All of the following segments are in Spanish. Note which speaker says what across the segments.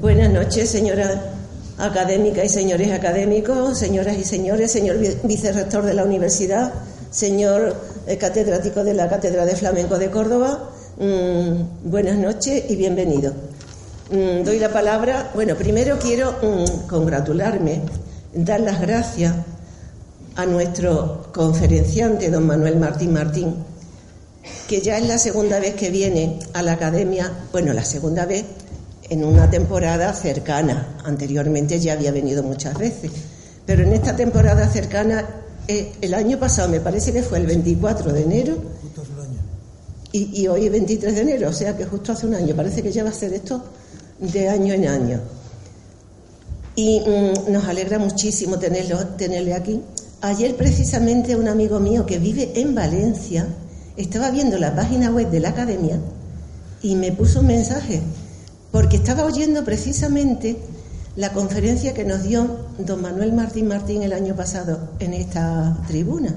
Speaker 1: Buenas noches, señora académica y señores académicos, señoras y señores, señor vicerrector de la universidad, señor eh, catedrático de la Cátedra de Flamenco de Córdoba. Mm, buenas noches y bienvenido. Mm, doy la palabra. Bueno, primero quiero mm, congratularme, dar las gracias a nuestro conferenciante, don Manuel Martín Martín, que ya es la segunda vez que viene a la academia, bueno, la segunda vez en una temporada cercana. Anteriormente ya había venido muchas veces, pero en esta temporada cercana, eh, el año pasado me parece que fue el 24 de enero. Y, y, hoy es 23 de enero, o sea que justo hace un año. Parece que ya va a ser esto de año en año. Y mm, nos alegra muchísimo tenerlo, tenerle aquí. Ayer precisamente un amigo mío que vive en Valencia estaba viendo la página web de la academia y me puso un mensaje porque estaba oyendo precisamente la conferencia que nos dio don Manuel Martín Martín el año pasado en esta tribuna.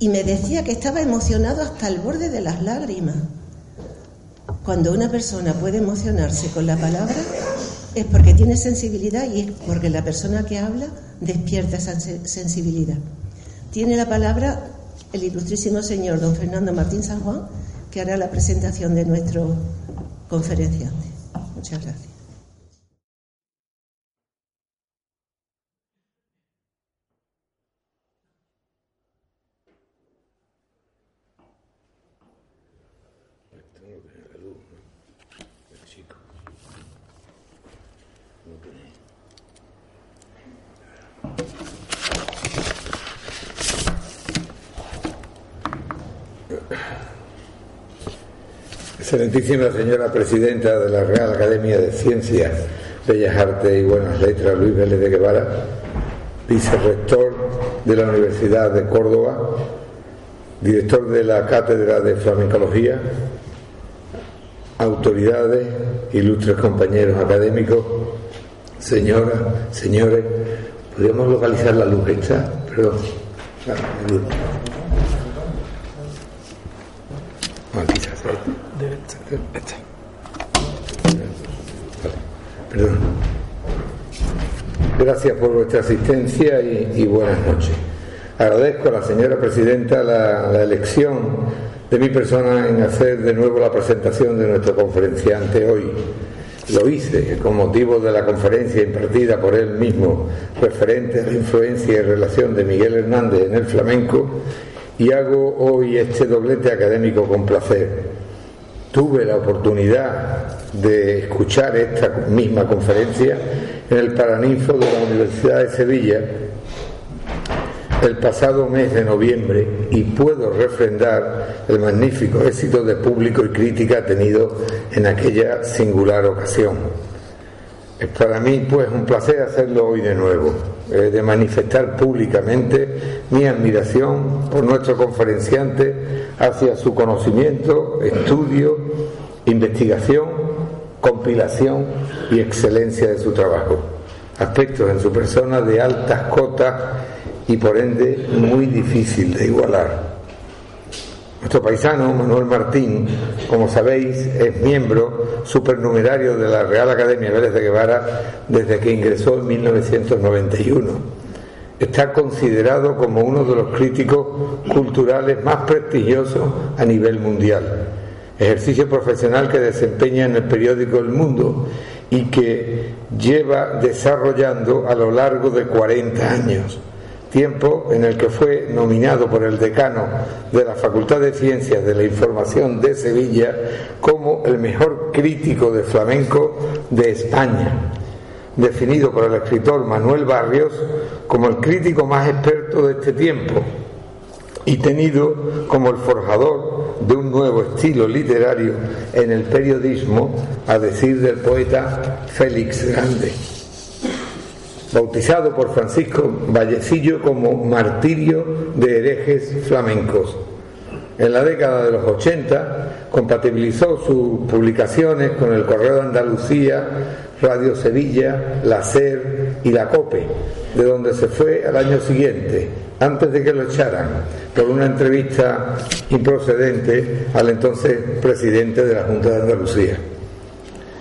Speaker 1: Y me decía que estaba emocionado hasta el borde de las lágrimas. Cuando una persona puede emocionarse con la palabra es porque tiene sensibilidad y es porque la persona que habla despierta esa sensibilidad. Tiene la palabra el ilustrísimo señor don Fernando Martín San Juan, que hará la presentación de nuestro conferenciante. Muchas gracias.
Speaker 2: Excelentísima señora presidenta de la Real Academia de Ciencias, Bellas Artes y Buenas Letras, Luis Vélez de Guevara, vicerrector de la Universidad de Córdoba, director de la Cátedra de Flamencología, autoridades, ilustres compañeros académicos, señoras, señores, ¿podríamos localizar la luz esta? Perdón. Gracias por vuestra asistencia y, buenas noches. Agradezco a la señora presidenta la, elección de mi persona en hacer de nuevo la presentación de nuestro conferenciante hoy. Lo hice con motivo de la conferencia impartida por él mismo referente a la influencia y relación de Miguel Hernández en el flamenco y hago hoy este doblete académico con placer tuve la oportunidad de escuchar esta misma conferencia en el Paraninfo de la Universidad de Sevilla el pasado mes de noviembre y puedo refrendar el magnífico éxito de público y crítica tenido en aquella singular ocasión. Es para mí pues un placer hacerlo hoy de nuevo, eh, de manifestar públicamente mi admiración por nuestro conferenciante hacia su conocimiento, estudio, investigación, compilación y excelencia de su trabajo. Aspectos en su persona de altas cotas y por ende muy difícil de igualar. Nuestro paisano Manuel Martín, como sabéis, es miembro supernumerario de la Real Academia Vélez de Guevara desde que ingresó en 1991. Está considerado como uno de los críticos culturales más prestigiosos a nivel mundial. Ejercicio profesional que desempeña en el periódico El Mundo y que lleva desarrollando a lo largo de 40 años tiempo en el que fue nominado por el decano de la Facultad de Ciencias de la Información de Sevilla como el mejor crítico de flamenco de España, definido por el escritor Manuel Barrios como el crítico más experto de este tiempo y tenido como el forjador de un nuevo estilo literario en el periodismo, a decir del poeta Félix Grande bautizado por Francisco Vallecillo como martirio de herejes flamencos. En la década de los 80 compatibilizó sus publicaciones con el Correo de Andalucía, Radio Sevilla, la SER y la COPE, de donde se fue al año siguiente, antes de que lo echaran, por una entrevista improcedente al entonces presidente de la Junta de Andalucía.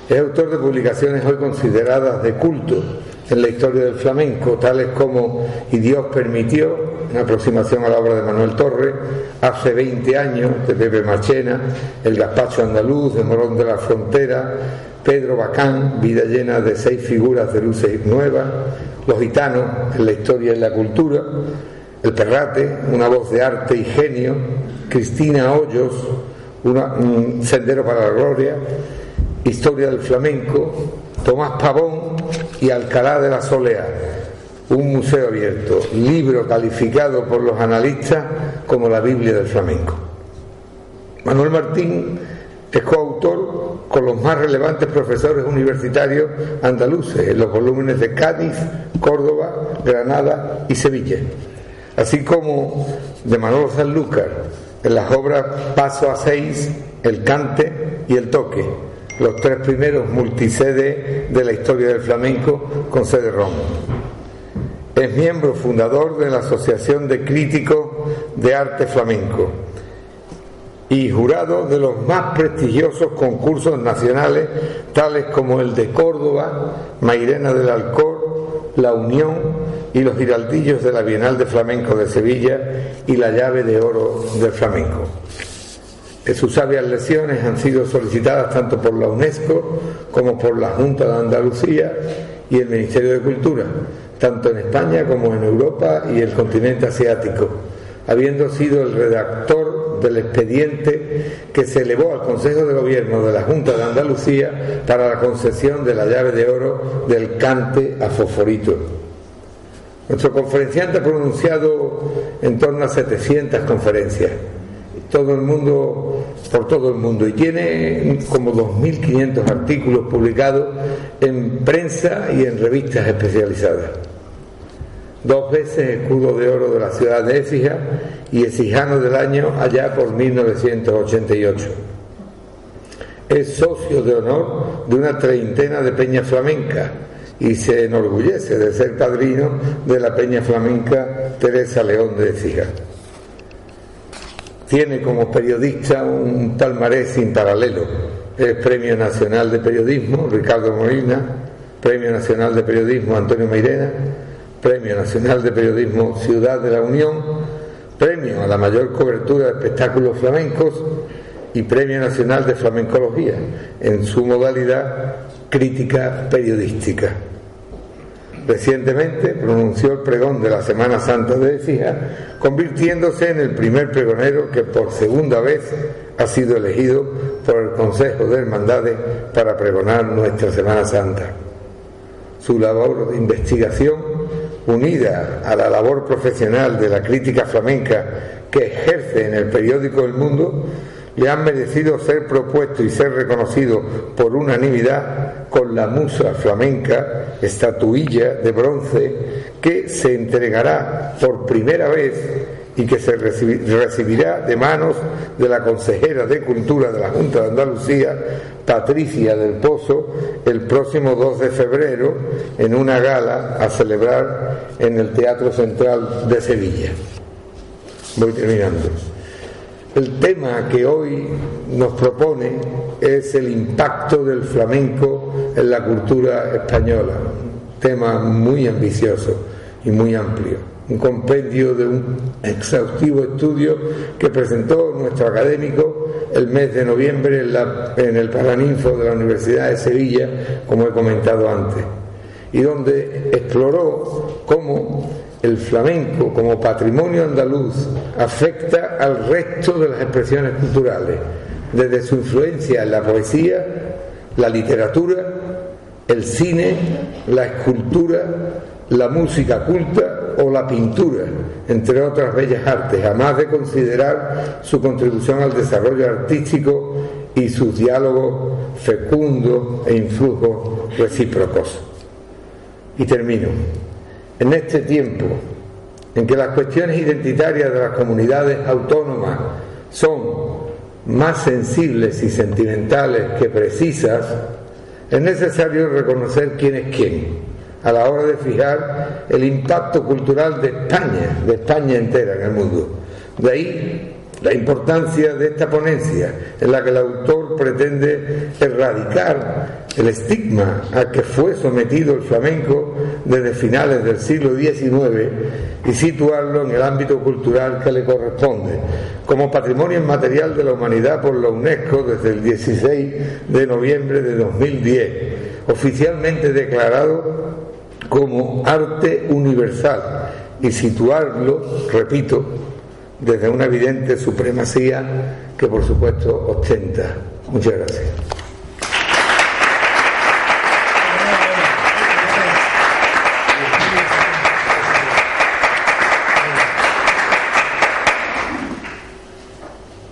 Speaker 2: Es autor de publicaciones hoy consideradas de culto en la historia del flamenco, tales como Y Dios permitió, una aproximación a la obra de Manuel Torre, hace 20 años, de Pepe Machena, El Gazpacho Andaluz, de Morón de la Frontera, Pedro Bacán, Vida llena de seis figuras de luces nuevas, Los gitanos, en la historia y la cultura, El Perrate, una voz de arte y genio, Cristina Hoyos, un Sendero para la Gloria, Historia del Flamenco, Tomás Pavón y Alcalá de la Solea, un museo abierto, libro calificado por los analistas como la Biblia del flamenco. Manuel Martín es coautor con los más relevantes profesores universitarios andaluces en los volúmenes de Cádiz, Córdoba, Granada y Sevilla, así como de Manuel Sanlúcar en las obras Paso a Seis, El Cante y El Toque, los tres primeros multisede de la historia del flamenco con sede Roma. Es miembro fundador de la Asociación de Críticos de Arte Flamenco y jurado de los más prestigiosos concursos nacionales, tales como el de Córdoba, Mairena del Alcor, La Unión y los Giraldillos de la Bienal de Flamenco de Sevilla y la Llave de Oro del Flamenco sus sabias lesiones han sido solicitadas tanto por la UNESCO como por la Junta de Andalucía y el Ministerio de Cultura, tanto en España como en Europa y el continente asiático, habiendo sido el redactor del expediente que se elevó al Consejo de Gobierno de la Junta de Andalucía para la concesión de la llave de oro del cante a Fosforito. Nuestro conferenciante ha pronunciado en torno a 700 conferencias todo el mundo, por todo el mundo, y tiene como 2.500 artículos publicados en prensa y en revistas especializadas. Dos veces escudo de oro de la ciudad de Écija y exijano del año allá por 1988. Es socio de honor de una treintena de peñas flamencas y se enorgullece de ser padrino de la peña flamenca Teresa León de Écija. Tiene como periodista un palmarés sin paralelo. Es Premio Nacional de Periodismo Ricardo Molina, Premio Nacional de Periodismo Antonio Mairena, Premio Nacional de Periodismo Ciudad de la Unión, Premio a la mayor cobertura de espectáculos flamencos y Premio Nacional de Flamencología en su modalidad crítica periodística. Recientemente pronunció el pregón de la Semana Santa de Fija, convirtiéndose en el primer pregonero que por segunda vez ha sido elegido por el Consejo de Hermandades para pregonar nuestra Semana Santa. Su labor de investigación, unida a la labor profesional de la crítica flamenca que ejerce en el periódico El Mundo, le han merecido ser propuesto y ser reconocido por unanimidad con la musa flamenca, estatuilla de bronce, que se entregará por primera vez y que se recibirá de manos de la consejera de Cultura de la Junta de Andalucía, Patricia del Pozo, el próximo 2 de febrero en una gala a celebrar en el Teatro Central de Sevilla. Voy terminando. El tema que hoy nos propone es el impacto del flamenco en la cultura española, un tema muy ambicioso y muy amplio, un compendio de un exhaustivo estudio que presentó nuestro académico el mes de noviembre en, en el Paraninfo de la Universidad de Sevilla, como he comentado antes, y donde exploró cómo el flamenco como patrimonio andaluz afecta al resto de las expresiones culturales, desde su influencia en la poesía, la literatura, el cine, la escultura, la música culta o la pintura, entre otras bellas artes, además de considerar su contribución al desarrollo artístico y sus diálogos fecundos e influjos recíprocos. Y termino. En este tiempo en que las cuestiones identitarias de las comunidades autónomas son más sensibles y sentimentales que precisas, es necesario reconocer quién es quién a la hora de fijar el impacto cultural de España, de España entera en el mundo. De ahí la importancia de esta ponencia en la que el autor pretende erradicar el estigma a que fue sometido el flamenco desde finales del siglo XIX y situarlo en el ámbito cultural que le corresponde, como patrimonio inmaterial de la humanidad por la UNESCO desde el 16 de noviembre de 2010, oficialmente declarado como arte universal y situarlo, repito, desde una evidente supremacía que por supuesto ostenta. Muchas gracias.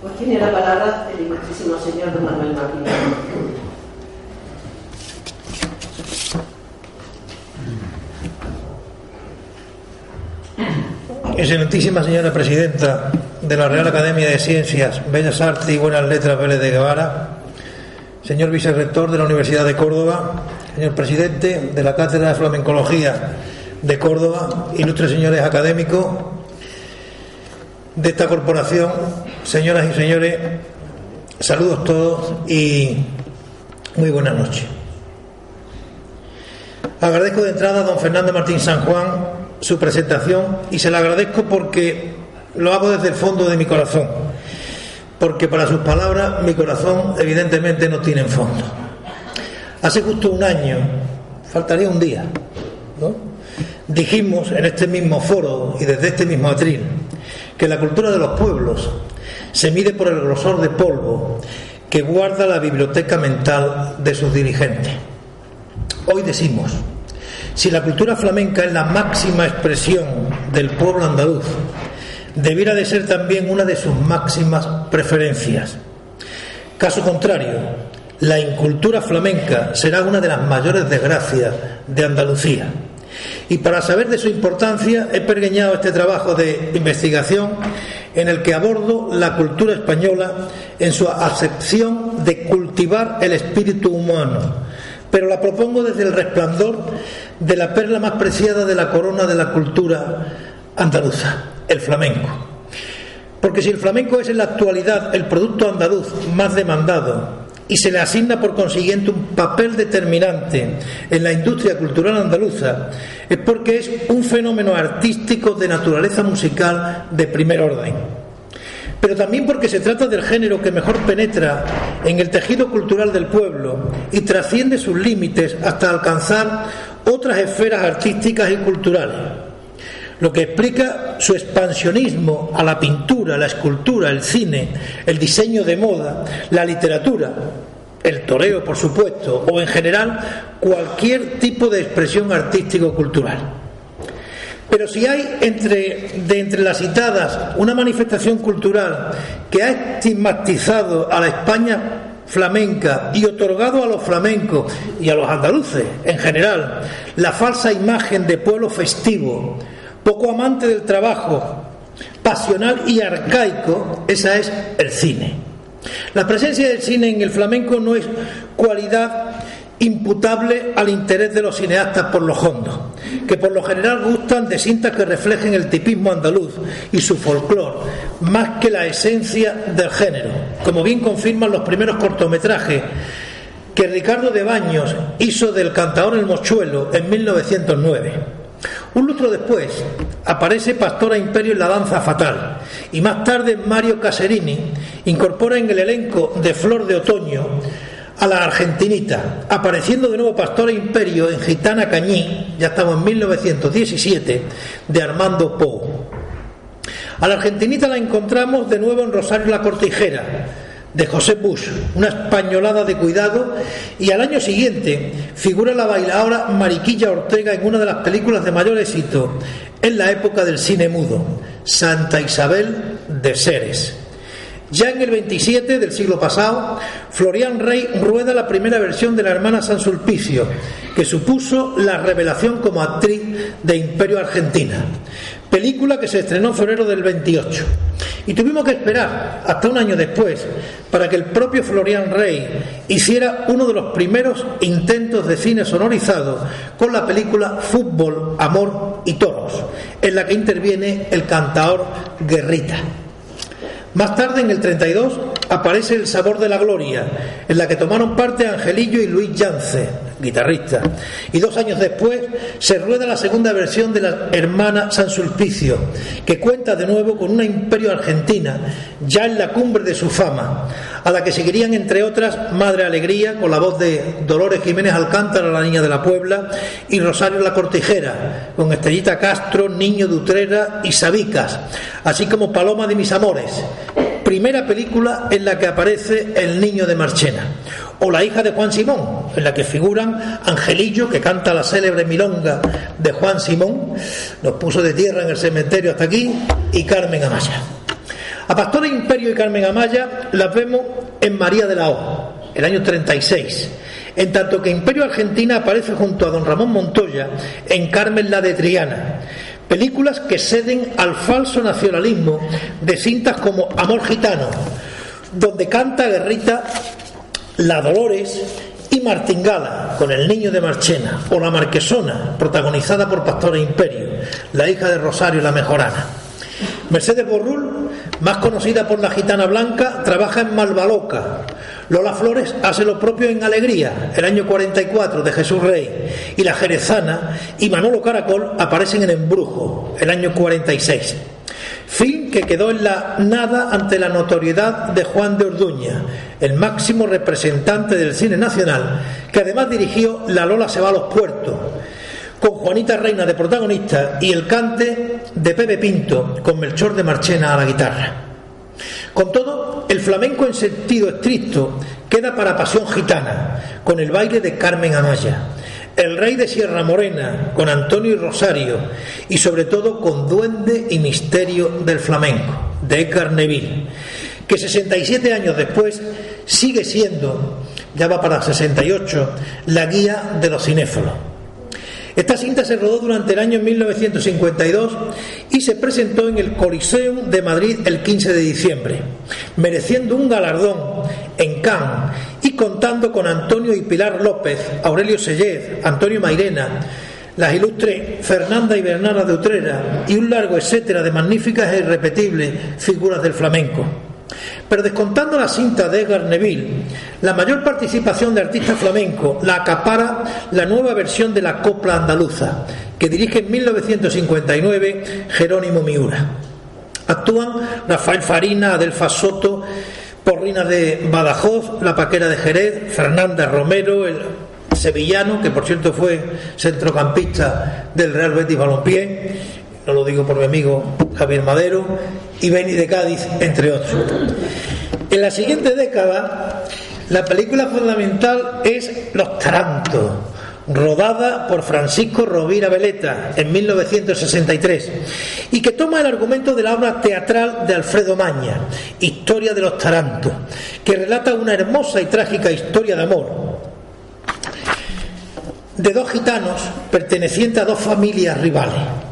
Speaker 1: Pues tiene la palabra el ilustrísimo señor don Manuel Martínez.
Speaker 3: Excelentísima señora presidenta de la Real Academia de Ciencias, Bellas Artes y Buenas Letras Vélez de Guevara, señor vicerrector de la Universidad de Córdoba, señor presidente de la Cátedra de Flamencología de Córdoba, ilustres señores académicos de esta corporación, señoras y señores, saludos todos y muy buenas noches. Agradezco de entrada a don Fernando Martín San Juan su presentación y se la agradezco porque lo hago desde el fondo de mi corazón, porque para sus palabras mi corazón evidentemente no tiene fondo. Hace justo un año, faltaría un día, dijimos en este mismo foro y desde este mismo atril que la cultura de los pueblos se mide por el grosor de polvo que guarda la biblioteca mental de sus dirigentes. Hoy decimos, si la cultura flamenca es la máxima expresión del pueblo andaluz, debiera de ser también una de sus máximas preferencias. Caso contrario, la incultura flamenca será una de las mayores desgracias de Andalucía. Y para saber de su importancia he pergeñado este trabajo de investigación en el que abordo la cultura española en su acepción de cultivar el espíritu humano, pero la propongo desde el resplandor de la perla más preciada de la corona de la cultura andaluza, el flamenco. Porque si el flamenco es en la actualidad el producto andaluz más demandado y se le asigna por consiguiente un papel determinante en la industria cultural andaluza, es porque es un fenómeno artístico de naturaleza musical de primer orden pero también porque se trata del género que mejor penetra en el tejido cultural del pueblo y trasciende sus límites hasta alcanzar otras esferas artísticas y culturales, lo que explica su expansionismo a la pintura, la escultura, el cine, el diseño de moda, la literatura, el toreo, por supuesto, o en general cualquier tipo de expresión artístico-cultural. Pero si hay entre, de entre las citadas una manifestación cultural que ha estigmatizado a la España flamenca y otorgado a los flamencos y a los andaluces en general la falsa imagen de pueblo festivo, poco amante del trabajo, pasional y arcaico, esa es el cine. La presencia del cine en el flamenco no es cualidad imputable al interés de los cineastas por los hondos, que por lo general gustan de cintas que reflejen el tipismo andaluz y su folclore, más que la esencia del género, como bien confirman los primeros cortometrajes que Ricardo de Baños hizo del cantador El Mochuelo en 1909. Un lustro después aparece Pastora Imperio en la danza fatal y más tarde Mario Caserini incorpora en el elenco de Flor de Otoño a la argentinita, apareciendo de nuevo Pastora Imperio en Gitana Cañí, ya estamos en 1917, de Armando Poe. A la argentinita la encontramos de nuevo en Rosario la Cortijera, de José Bush, una españolada de cuidado, y al año siguiente figura la bailadora Mariquilla Ortega en una de las películas de mayor éxito en la época del cine mudo, Santa Isabel de Seres. Ya en el 27 del siglo pasado, Florian Rey rueda la primera versión de la hermana San Sulpicio, que supuso la revelación como actriz de Imperio Argentina, película que se estrenó en febrero del 28. Y tuvimos que esperar hasta un año después para que el propio Florian Rey hiciera uno de los primeros intentos de cine sonorizado con la película Fútbol, Amor y Toros, en la que interviene el cantador Guerrita. Más tarde, en el 32, aparece El Sabor de la Gloria, en la que tomaron parte Angelillo y Luis Yance, guitarrista. Y dos años después se rueda la segunda versión de la hermana San Sulpicio, que cuenta de nuevo con una imperio argentina, ya en la cumbre de su fama, a la que seguirían, entre otras, Madre Alegría, con la voz de Dolores Jiménez Alcántara, la niña de la Puebla, y Rosario la Cortijera, con Estrellita Castro, Niño de Utrera y Sabicas, así como Paloma de mis amores, primera película en la que aparece el niño de Marchena, o La hija de Juan Simón, en la que figuran Angelillo, que canta la célebre milonga de Juan Simón, nos puso de tierra en el cementerio hasta aquí, y Carmen Amaya. A Pastora Imperio y Carmen Amaya las vemos en María de la O, el año 36 en tanto que Imperio Argentina aparece junto a don Ramón Montoya en Carmen la de Triana, Películas que ceden al falso nacionalismo de cintas como Amor Gitano, donde canta Guerrita La Dolores y Martingala con el niño de Marchena, o La Marquesona, protagonizada por Pastora Imperio, la hija de Rosario la Mejorana. Mercedes Borrul, más conocida por la gitana blanca, trabaja en Malvaloca. Lola Flores hace lo propio en Alegría, el año 44 de Jesús Rey. Y la Jerezana y Manolo Caracol aparecen en Embrujo, el año 46. Fin que quedó en la nada ante la notoriedad de Juan de Orduña, el máximo representante del cine nacional, que además dirigió La Lola se va a los puertos con Juanita Reina de protagonista y el cante de Pepe Pinto con Melchor de Marchena a la guitarra. Con todo, el flamenco en sentido estricto queda para pasión gitana, con el baile de Carmen Amaya, el rey de Sierra Morena, con Antonio y Rosario, y sobre todo con Duende y Misterio del Flamenco, de Edgar Neville, que 67 años después sigue siendo, ya va para 68, la guía de los cinéfilos. Esta cinta se rodó durante el año 1952 y se presentó en el Coliseum de Madrid el 15 de diciembre, mereciendo un galardón en Cannes y contando con Antonio y Pilar López, Aurelio Sellez, Antonio Mairena, las ilustres Fernanda y Bernarda de Utrera y un largo etcétera de magníficas e irrepetibles figuras del flamenco. Pero descontando la cinta de Edgar Neville, la mayor participación de artistas flamencos la acapara la nueva versión de la copla andaluza, que dirige en 1959 Jerónimo Miura. Actúan Rafael Farina, Adelfa Soto, Porrina de Badajoz, La Paquera de Jerez, Fernanda Romero, el sevillano, que por cierto fue centrocampista del Real Betis Balompié, no lo digo por mi amigo Javier Madero, y Beni de Cádiz, entre otros. En la siguiente década, la película fundamental es Los Tarantos, rodada por Francisco Rovira Veleta en 1963, y que toma el argumento de la obra teatral de Alfredo Maña, Historia de los Tarantos, que relata una hermosa y trágica historia de amor de dos gitanos pertenecientes a dos familias rivales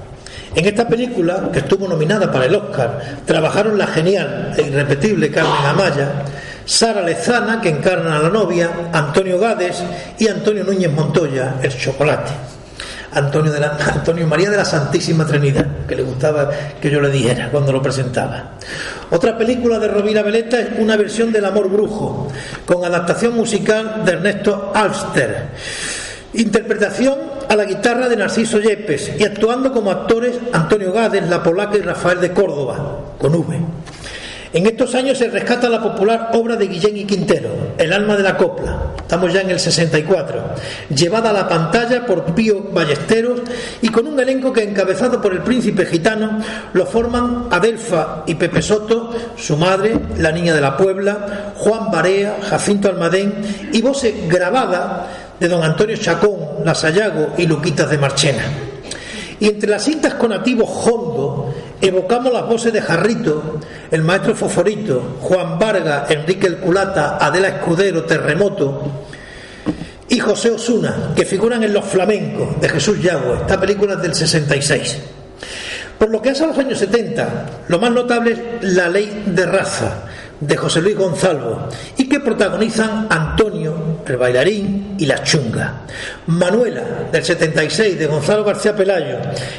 Speaker 3: en esta película, que estuvo nominada para el Oscar, trabajaron la genial e irrepetible Carmen Amaya, Sara Lezana, que encarna a la novia, Antonio Gades y Antonio Núñez Montoya, el chocolate. Antonio, de la, Antonio María de la Santísima Trinidad, que le gustaba que yo le dijera cuando lo presentaba. Otra película de Rovira Veleta es una versión del Amor Brujo, con adaptación musical de Ernesto Alster. Interpretación a la guitarra de Narciso Yepes y actuando como actores Antonio Gades, La Polaca y Rafael de Córdoba, con V. En estos años se rescata la popular obra de Guillén y Quintero, El alma de la copla. Estamos ya en el 64. Llevada a la pantalla por Pío Ballesteros y con un elenco que encabezado por el príncipe gitano lo forman Adelfa y Pepe Soto, su madre, la niña de la Puebla, Juan Barea, Jacinto Almadén y voces grabada de don Antonio Chacón, Lasallago y Luquitas de Marchena. Y entre las cintas con nativo hondo evocamos las voces de Jarrito, el maestro Foforito, Juan Vargas, Enrique el Culata, Adela Escudero, Terremoto y José Osuna, que figuran en Los Flamencos de Jesús Yagüe. Esta película es del 66. Por lo que hace a los años 70, lo más notable es La Ley de Raza, de José Luis Gonzalo y que protagonizan Antonio, el bailarín y la chunga. Manuela, del 76, de Gonzalo García Pelayo,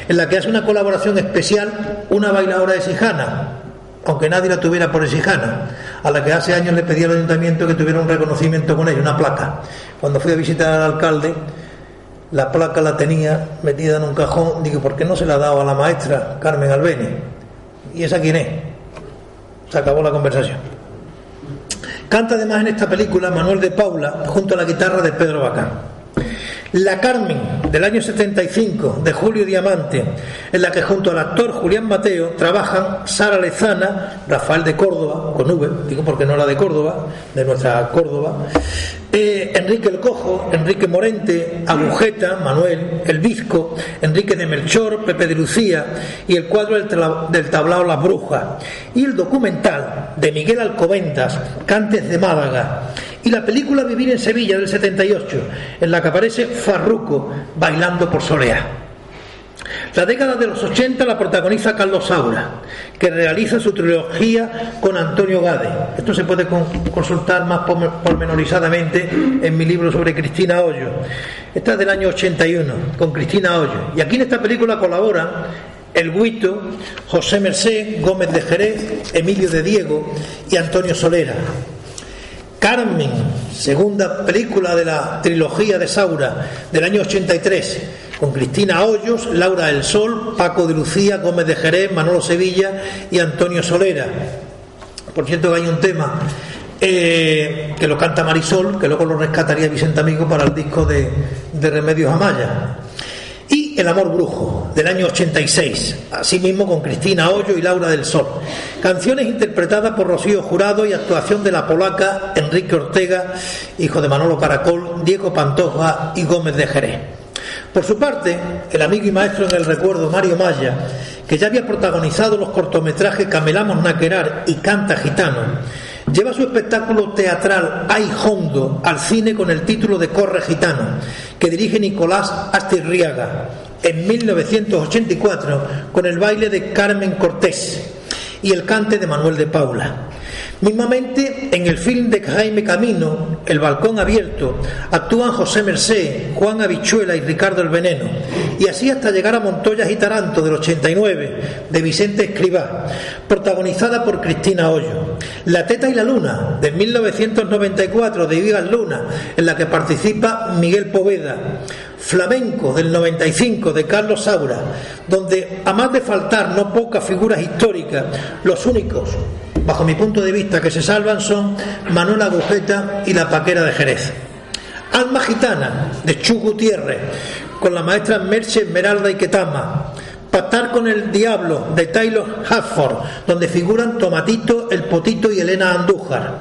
Speaker 3: en la que hace una colaboración especial una bailadora de Sijana, aunque nadie la tuviera por Sijana, a la que hace años le pedí al ayuntamiento que tuviera un reconocimiento con ella, una placa. Cuando fui a visitar al alcalde, la placa la tenía metida en un cajón, digo, ¿por qué no se la ha dado a la maestra Carmen Albeni? ¿Y esa quién es? Se acabó la conversación. Canta además en esta película Manuel de Paula junto a la guitarra de Pedro Bacán. La Carmen del año 75 de Julio Diamante, en la que junto al actor Julián Mateo trabajan Sara Lezana, Rafael de Córdoba, con V, digo porque no la de Córdoba, de nuestra Córdoba, eh, Enrique el Cojo, Enrique Morente, Agujeta, Manuel, El Visco, Enrique de Melchor, Pepe de Lucía y el cuadro del, tablao Las Brujas, y el documental de Miguel Alcobendas, Cantes de Málaga, y la película Vivir en Sevilla del 78, en la que aparece Farruco bailando por Soleá. La década de los 80 la protagoniza Carlos Saura, que realiza su trilogía con Antonio Gade. Esto se puede consultar más pormenorizadamente en mi libro sobre Cristina Hoyo. Esta es del año 81, con Cristina Hoyo. Y aquí en esta película colaboran El Guito, José Mercé, Gómez de Jerez, Emilio de Diego y Antonio Solera. Carmen, segunda película de la trilogía de Saura del año 83, con Cristina Hoyos, Laura del Sol, Paco de Lucía, Gómez de Jerez, Manolo Sevilla y Antonio Solera. Por cierto que hay un tema eh, que lo canta Marisol, que luego lo rescataría Vicente Amigo para el disco de, de Remedios Amaya. El amor brujo, del año 86, asimismo con Cristina Hoyo y Laura del Sol. Canciones interpretadas por Rocío Jurado y actuación de la polaca Enrique Ortega, hijo de Manolo Caracol, Diego Pantoja y Gómez de Jerez. Por su parte, el amigo y maestro en el recuerdo Mario Maya, que ya había protagonizado los cortometrajes Camelamos Naquerar y Canta Gitano, lleva su espectáculo teatral Ay Hondo al cine con el título de Corre Gitano, que dirige Nicolás Astirriaga en 1984 con el baile de Carmen Cortés y el cante de Manuel de Paula. Mismamente, en el film de Jaime Camino, El Balcón Abierto, actúan José Mercé, Juan Habichuela y Ricardo el Veneno, y así hasta llegar a Montoya y Taranto del 89, de Vicente Escribá, protagonizada por Cristina Hoyo. La Teta y la Luna, de 1994, de Vigas Luna, en la que participa Miguel Poveda. Flamenco del 95 de Carlos Saura, donde a más de faltar no pocas figuras históricas, los únicos, bajo mi punto de vista, que se salvan son Manuel Agujeta y la Paquera de Jerez. Alma Gitana de Chu Gutiérrez, con la maestra Merche Esmeralda y Ketama. Pactar con el Diablo de Taylor Hafford, donde figuran Tomatito, El Potito y Elena Andújar.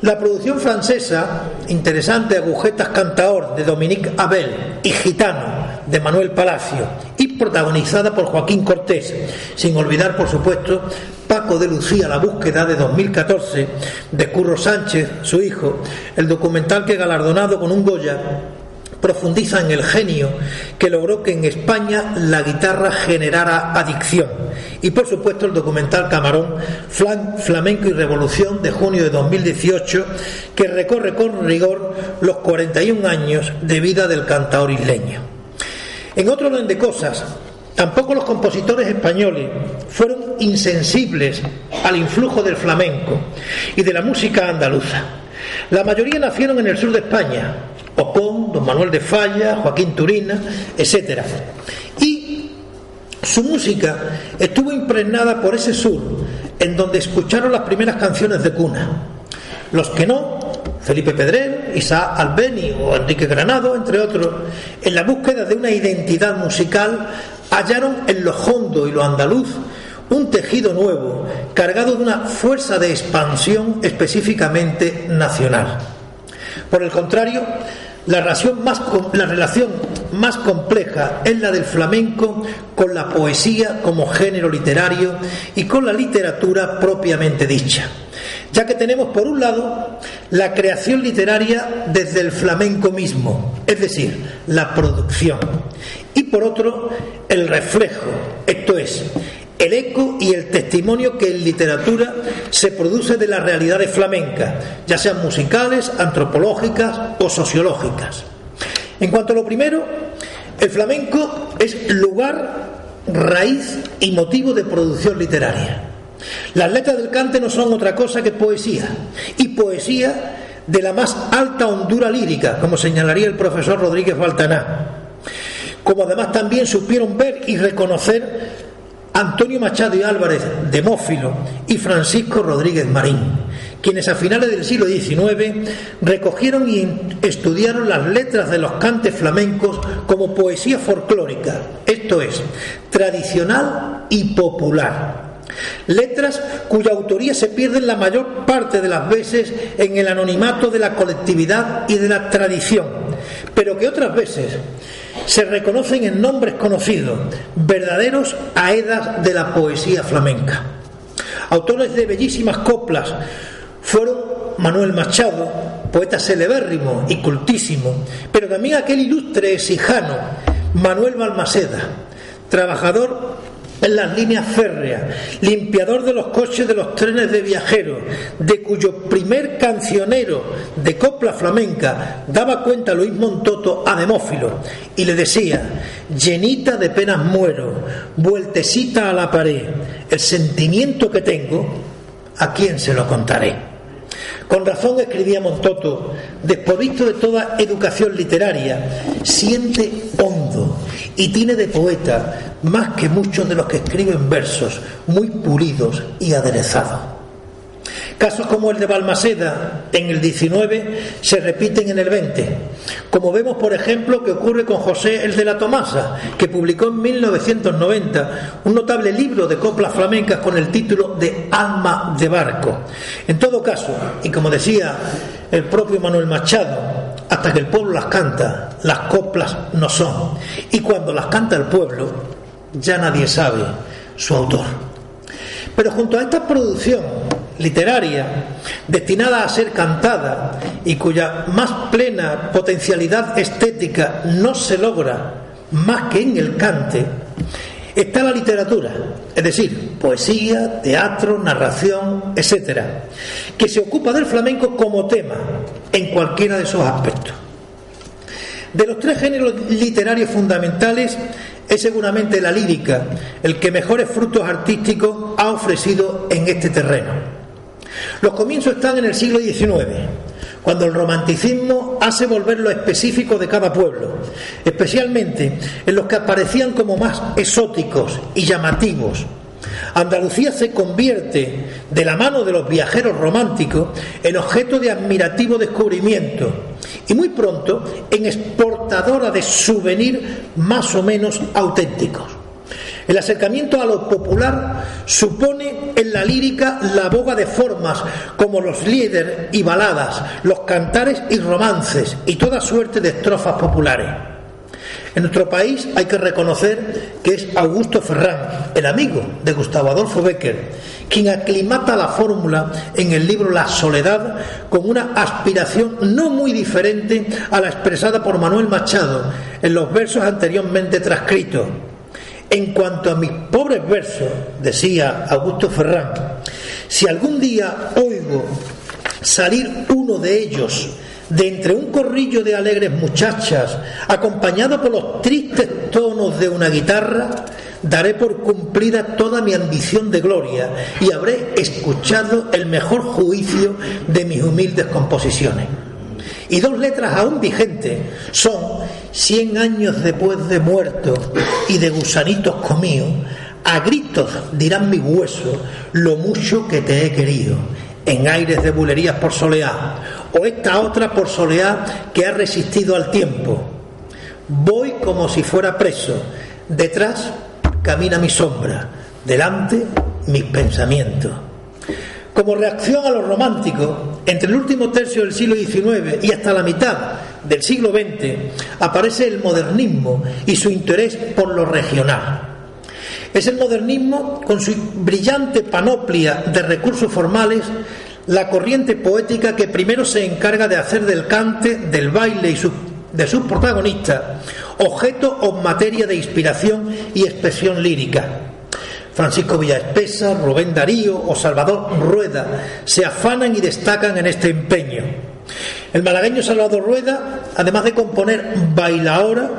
Speaker 3: La producción francesa, interesante, Agujetas Cantaor de Dominique Abel y Gitano de Manuel Palacio y protagonizada por Joaquín Cortés, sin olvidar, por supuesto, Paco de Lucía, La búsqueda de 2014 de Curro Sánchez, su hijo, el documental que galardonado con un Goya profundiza en el genio que logró que en España la guitarra generara adicción. Y por supuesto el documental Camarón, Flamenco y Revolución de junio de 2018, que recorre con rigor los 41 años de vida del cantador isleño. En otro orden de cosas, tampoco los compositores españoles fueron insensibles al influjo del flamenco y de la música andaluza. La mayoría nacieron en el sur de España, Ocón, don Manuel de Falla, Joaquín Turina, etc. Y su música estuvo impregnada por ese sur, en donde escucharon las primeras canciones de cuna. Los que no, Felipe Pedrel, Isaac Albeni o Enrique Granado, entre otros, en la búsqueda de una identidad musical, hallaron en lo hondo y lo andaluz un tejido nuevo, cargado de una fuerza de expansión específicamente nacional. Por el contrario, la relación, más, la relación más compleja es la del flamenco con la poesía como género literario y con la literatura propiamente dicha, ya que tenemos por un lado la creación literaria desde el flamenco mismo, es decir, la producción, y por otro el reflejo, esto es, el eco y el testimonio que en literatura se produce de las realidades flamencas, ya sean musicales, antropológicas o sociológicas. En cuanto a lo primero, el flamenco es lugar, raíz y motivo de producción literaria. Las letras del cante no son otra cosa que poesía, y poesía de la más alta hondura lírica, como señalaría el profesor Rodríguez Baltaná, como además también supieron ver y reconocer Antonio Machado y Álvarez de Mófilo y Francisco Rodríguez Marín, quienes a finales del siglo XIX recogieron y estudiaron las letras de los cantes flamencos como poesía folclórica, esto es, tradicional y popular. Letras cuya autoría se pierde la mayor parte de las veces en el anonimato de la colectividad y de la tradición, pero que otras veces se reconocen en nombres conocidos, verdaderos aedas de la poesía flamenca. Autores de bellísimas coplas fueron Manuel Machado, poeta celebérrimo y cultísimo, pero también aquel ilustre exijano, Manuel Balmaceda, trabajador en las líneas férreas, limpiador de los coches de los trenes de viajeros, de cuyo primer cancionero de copla flamenca daba cuenta Luis Montoto a Demófilo y le decía, llenita de penas muero, vueltecita a la pared, el sentimiento que tengo, ¿a quién se lo contaré? Con razón escribía Montoto, desprovisto de toda educación literaria, siente hondo y tiene de poeta más que muchos de los que escriben versos muy pulidos y aderezados. Casos como el de Balmaseda en el 19 se repiten en el 20, como vemos por ejemplo que ocurre con José el de la Tomasa, que publicó en 1990 un notable libro de coplas flamencas con el título de Alma de Barco. En todo caso, y como decía el propio Manuel Machado, hasta que el pueblo las canta, las coplas no son. Y cuando las canta el pueblo, ya nadie sabe su autor. Pero junto a esta producción literaria destinada a ser cantada y cuya más plena potencialidad estética no se logra más que en el cante, está la literatura, es decir, poesía, teatro, narración, etcétera, que se ocupa del flamenco como tema en cualquiera de esos aspectos. De los tres géneros literarios fundamentales, es seguramente la lírica el que mejores frutos artísticos ha ofrecido en este terreno. Los comienzos están en el siglo XIX, cuando el romanticismo hace volver lo específico de cada pueblo, especialmente en los que aparecían como más exóticos y llamativos. Andalucía se convierte, de la mano de los viajeros románticos, en objeto de admirativo descubrimiento y muy pronto en exportadora de souvenirs más o menos auténticos. El acercamiento a lo popular supone en la lírica la boga de formas como los líderes y baladas, los cantares y romances y toda suerte de estrofas populares. En nuestro país hay que reconocer que es Augusto Ferrán, el amigo de Gustavo Adolfo Becker, quien aclimata la fórmula en el libro La Soledad con una aspiración no muy diferente a la expresada por Manuel Machado en los versos anteriormente transcritos en cuanto a mis pobres versos, decía Augusto Ferrán, si algún día oigo salir uno de ellos de entre un corrillo de alegres muchachas, acompañado por los tristes tonos de una guitarra, daré por cumplida toda mi ambición de gloria y habré escuchado el mejor juicio de mis humildes composiciones. Y dos letras aún vigentes son Cien años después de muerto y de gusanitos comidos, a gritos dirán mis huesos lo mucho que te he querido, en aires de bulerías por soleá, o esta otra por soleá que ha resistido al tiempo. Voy como si fuera preso, detrás camina mi sombra, delante mis pensamientos. Como reacción a los románticos, entre el último tercio del siglo XIX y hasta la mitad del siglo XX, aparece el modernismo y su interés por lo regional. Es el modernismo, con su brillante panoplia de recursos formales, la corriente poética que primero se encarga de hacer del cante, del baile y de sus protagonistas objeto o materia de inspiración y expresión lírica. Francisco Villaespesa, Rubén Darío o Salvador Rueda se afanan y destacan en este empeño. El malagueño Salvador Rueda, además de componer Bailaora,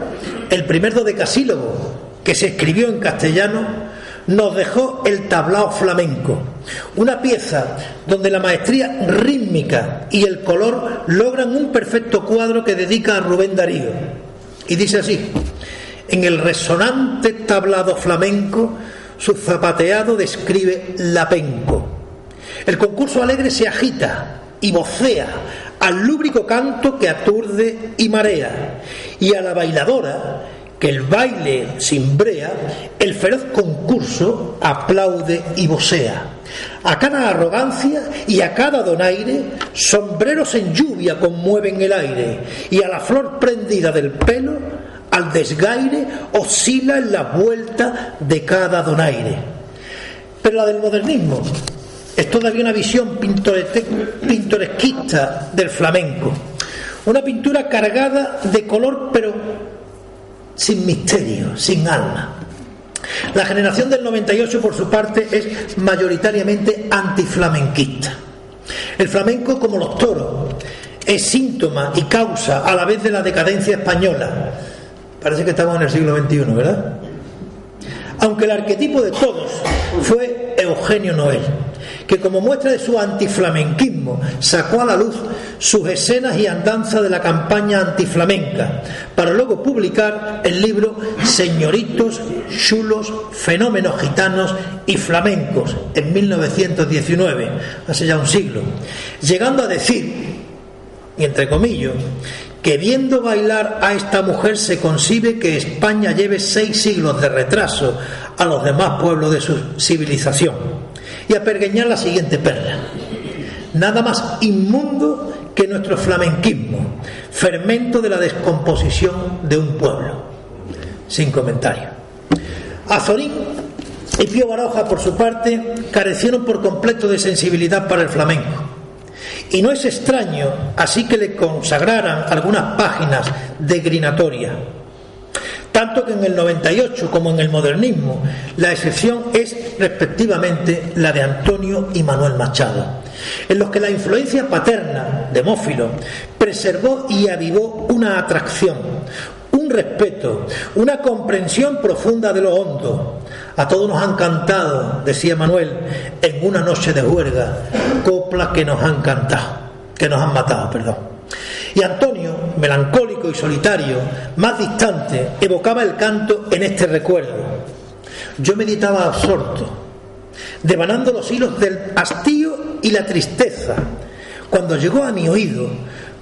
Speaker 3: el primer dodecasílogo que se escribió en castellano, nos dejó el tablao flamenco, una pieza donde la maestría rítmica y el color logran un perfecto cuadro que dedica a Rubén Darío. Y dice así, en el resonante tablado flamenco, su zapateado describe la penco. El concurso alegre se agita y vocea al lúbrico canto que aturde y marea, y a la bailadora que el baile cimbrea, el feroz concurso aplaude y vocea. A cada arrogancia y a cada donaire, sombreros en lluvia conmueven el aire, y a la flor prendida del pelo, al desgaire, oscila en la vuelta de cada donaire. Pero la del modernismo es todavía una visión pintoresquista del flamenco, una pintura cargada de color pero sin misterio, sin alma. La generación del 98, por su parte, es mayoritariamente antiflamenquista. El flamenco, como los toros, es síntoma y causa a la vez de la decadencia española. Parece que estamos en el siglo XXI, ¿verdad? Aunque el arquetipo de todos fue Eugenio Noel, que como muestra de su antiflamenquismo sacó a la luz sus escenas y andanzas de la campaña antiflamenca, para luego publicar el libro Señoritos, chulos, fenómenos gitanos y flamencos en 1919, hace ya un siglo, llegando a decir, y entre comillas, que viendo bailar a esta mujer se concibe que España lleve seis siglos de retraso a los demás pueblos de su civilización. Y a pergueñar la siguiente perla. Nada más inmundo que nuestro flamenquismo, fermento de la descomposición de un pueblo. Sin comentario. Azorín y Pío Baroja, por su parte, carecieron por completo de sensibilidad para el flamenco y no es extraño así que le consagraran algunas páginas de Grinatoria. Tanto que en el 98 como en el modernismo la excepción es respectivamente la de Antonio y Manuel Machado, en los que la influencia paterna de Mófilo preservó y avivó una atracción, respeto, una comprensión profunda de lo hondo, a todos nos han cantado, decía Manuel, en una noche de huelga, coplas que nos han cantado, que nos han matado, perdón. Y Antonio, melancólico y solitario, más distante, evocaba el canto en este recuerdo. Yo meditaba absorto, devanando los hilos del hastío y la tristeza, cuando llegó a mi oído,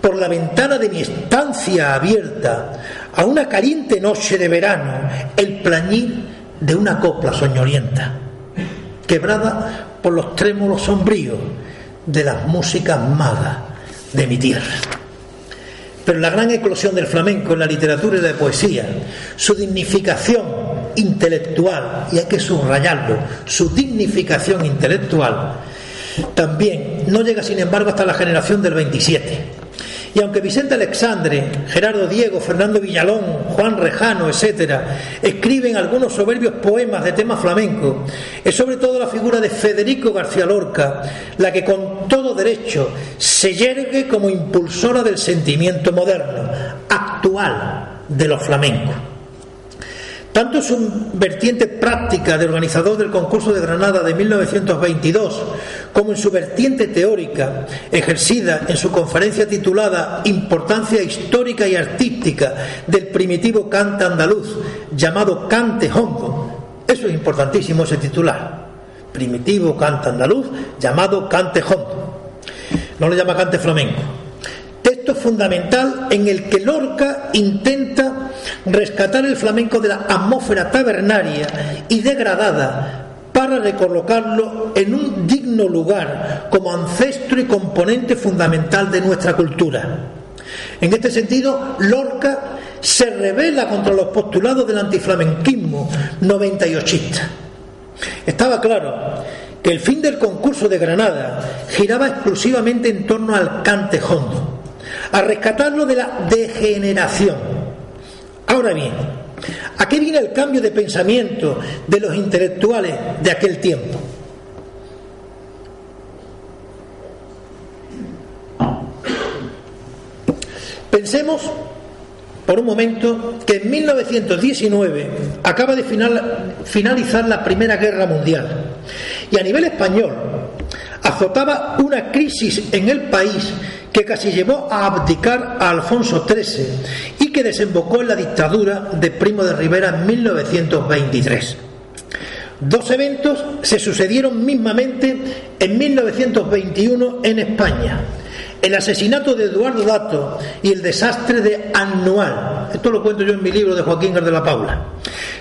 Speaker 3: por la ventana de mi estancia abierta, a una caliente noche de verano, el plañir de una copla soñolienta, quebrada por los trémulos sombríos de las músicas magas de mi tierra. Pero la gran eclosión del flamenco en la literatura y la poesía, su dignificación intelectual, y hay que subrayarlo, su dignificación intelectual, también no llega sin embargo hasta la generación del 27 y aunque Vicente Alexandre, Gerardo Diego, Fernando Villalón, Juan Rejano, etcétera, escriben algunos soberbios poemas de tema flamenco, es sobre todo la figura de Federico García Lorca la que con todo derecho se yergue como impulsora del sentimiento moderno, actual de los flamencos. Tanto en su vertiente práctica de organizador del concurso de Granada de 1922, como en su vertiente teórica, ejercida en su conferencia titulada Importancia histórica y artística del primitivo cante andaluz, llamado Cante Hondo, Eso es importantísimo, ese titular. Primitivo cante andaluz llamado cante hondo. No lo llama cante flamenco. Fundamental en el que Lorca intenta rescatar el flamenco de la atmósfera tabernaria y degradada para recolocarlo en un digno lugar como ancestro y componente fundamental de nuestra cultura. En este sentido, Lorca se revela contra los postulados del antiflamenquismo 98. Estaba claro que el fin del concurso de Granada giraba exclusivamente en torno al cante hondo, a rescatarlo de la degeneración. Ahora bien, ¿a qué viene el cambio de pensamiento de los intelectuales de aquel tiempo? Pensemos por un momento que en 1919 acaba de finalizar la Primera Guerra Mundial y a nivel español azotaba una crisis en el país que casi llevó a abdicar a Alfonso XIII y que desembocó en la dictadura de Primo de Rivera en 1923. Dos eventos se sucedieron mismamente en 1921 en España el asesinato de Eduardo Dato y el desastre de Anual, esto lo cuento yo en mi libro de Joaquín de la Paula,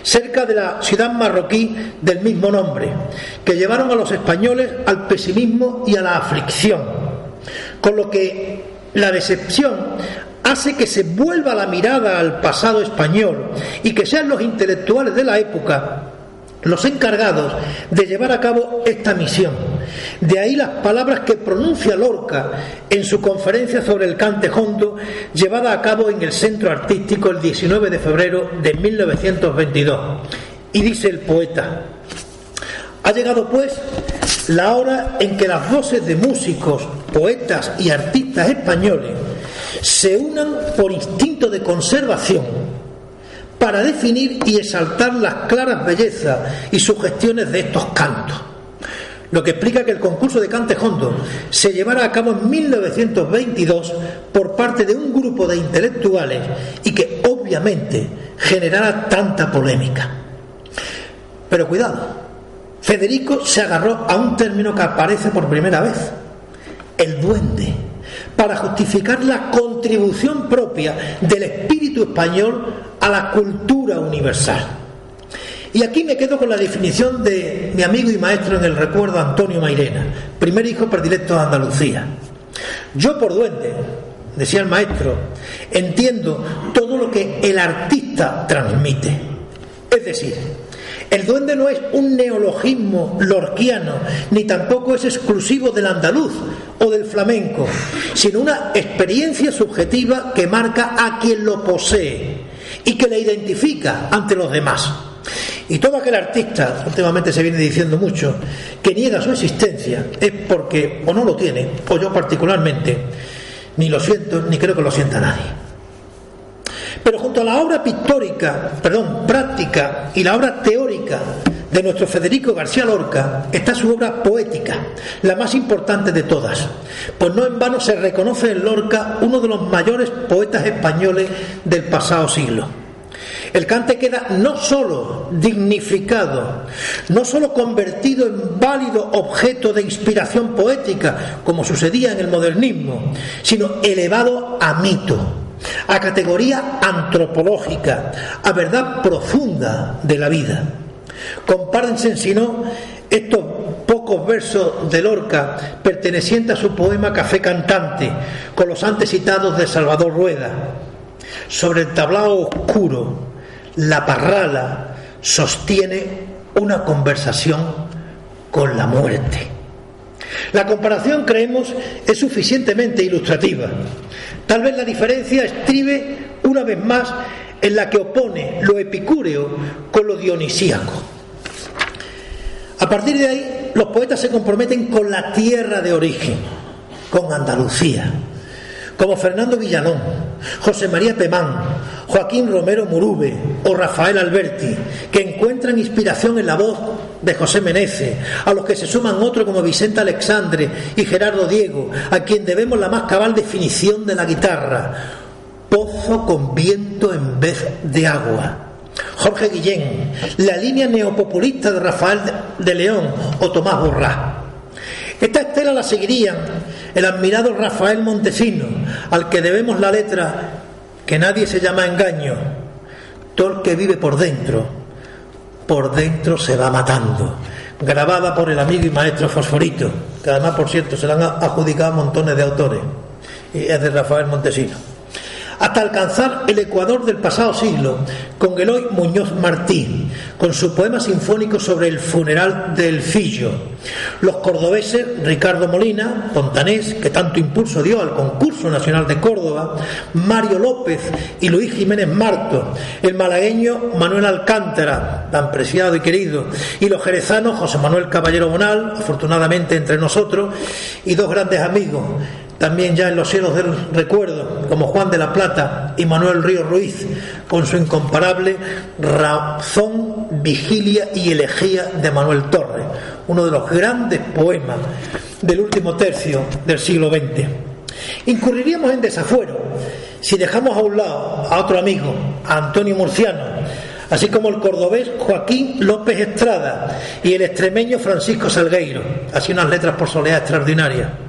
Speaker 3: cerca de la ciudad marroquí del mismo nombre, que llevaron a los españoles al pesimismo y a la aflicción, con lo que la decepción hace que se vuelva la mirada al pasado español y que sean los intelectuales de la época los encargados de llevar a cabo esta misión. De ahí las palabras que pronuncia Lorca en su conferencia sobre el cante hondo, llevada a cabo en el Centro Artístico el 19 de febrero de 1922. Y dice el poeta, ha llegado pues la hora en que las voces de músicos, poetas y artistas españoles se unan por instinto de conservación para definir y exaltar las claras bellezas y sugestiones de estos cantos. Lo que explica que el concurso de cante hondo se llevara a cabo en 1922 por parte de un grupo de intelectuales y que obviamente generara tanta polémica. Pero cuidado, Federico se agarró a un término que aparece por primera vez, el duende, para justificar la contribución propia del espíritu español a la cultura universal. Y aquí me quedo con la definición de mi amigo y maestro en el recuerdo Antonio Mairena, primer hijo predilecto de Andalucía. Yo por duende, decía el maestro, entiendo todo lo que el artista transmite. Es decir, el duende no es un neologismo lorquiano, ni tampoco es exclusivo del andaluz o del flamenco, sino una experiencia subjetiva que marca a quien lo posee y que le identifica ante los demás. Y todo aquel artista, últimamente se viene diciendo mucho, que niega su existencia es porque o no lo tiene, o yo particularmente, ni lo siento, ni creo que lo sienta nadie. Pero junto a la obra pictórica, perdón, práctica y la obra teórica de nuestro Federico García Lorca está su obra poética, la más importante de todas, pues no en vano se reconoce en Lorca uno de los mayores poetas españoles del pasado siglo. El cante queda no sólo dignificado, no sólo convertido en válido objeto de inspiración poética, como sucedía en el modernismo, sino elevado a mito, a categoría antropológica, a verdad profunda de la vida. Compárense, si no, estos pocos versos de Lorca pertenecientes a su poema Café Cantante, con los antes citados de Salvador Rueda. Sobre el tablao oscuro, la parrala sostiene una conversación con la muerte. La comparación, creemos, es suficientemente ilustrativa. Tal vez la diferencia estribe una vez más en la que opone lo epicúreo con lo dionisíaco. A partir de ahí, los poetas se comprometen con la tierra de origen, con Andalucía, como Fernando Villalón, José María Pemán, Joaquín Romero Murube o Rafael Alberti, que encuentran inspiración en la voz de José Menezes, a los que se suman otros como Vicente Alexandre y Gerardo Diego, a quien debemos la más cabal definición de la guitarra, pozo con viento en vez de agua Jorge Guillén, la línea neopopulista de Rafael de León o Tomás Borrá. Esta estela la seguirían el admirado Rafael Montesino, al que debemos la letra que nadie se llama engaño, todo el que vive por dentro, por dentro se va matando, grabada por el amigo y maestro Fosforito, que además, por cierto, se la han adjudicado montones de autores, y es de Rafael Montesino hasta alcanzar el Ecuador del pasado siglo, con Eloy Muñoz Martí, con su poema sinfónico sobre el funeral del Fillo. Los cordobeses Ricardo Molina, Pontanés, que tanto impulso dio al concurso nacional de Córdoba, Mario López y Luis Jiménez Marto, el malagueño Manuel Alcántara, tan preciado y querido, y los jerezanos José Manuel Caballero Bonal, afortunadamente entre nosotros, y dos grandes amigos, también ya en los cielos del recuerdo, como Juan de la Plata y Manuel Río Ruiz, con su incomparable Razón, Vigilia y Elegía de Manuel Torres, uno de los grandes poemas del último tercio del siglo XX. Incurriríamos en desafuero si dejamos a un lado a otro amigo, a Antonio Murciano, así como el cordobés Joaquín López Estrada y el extremeño Francisco Salgueiro, así unas letras por soledad extraordinarias.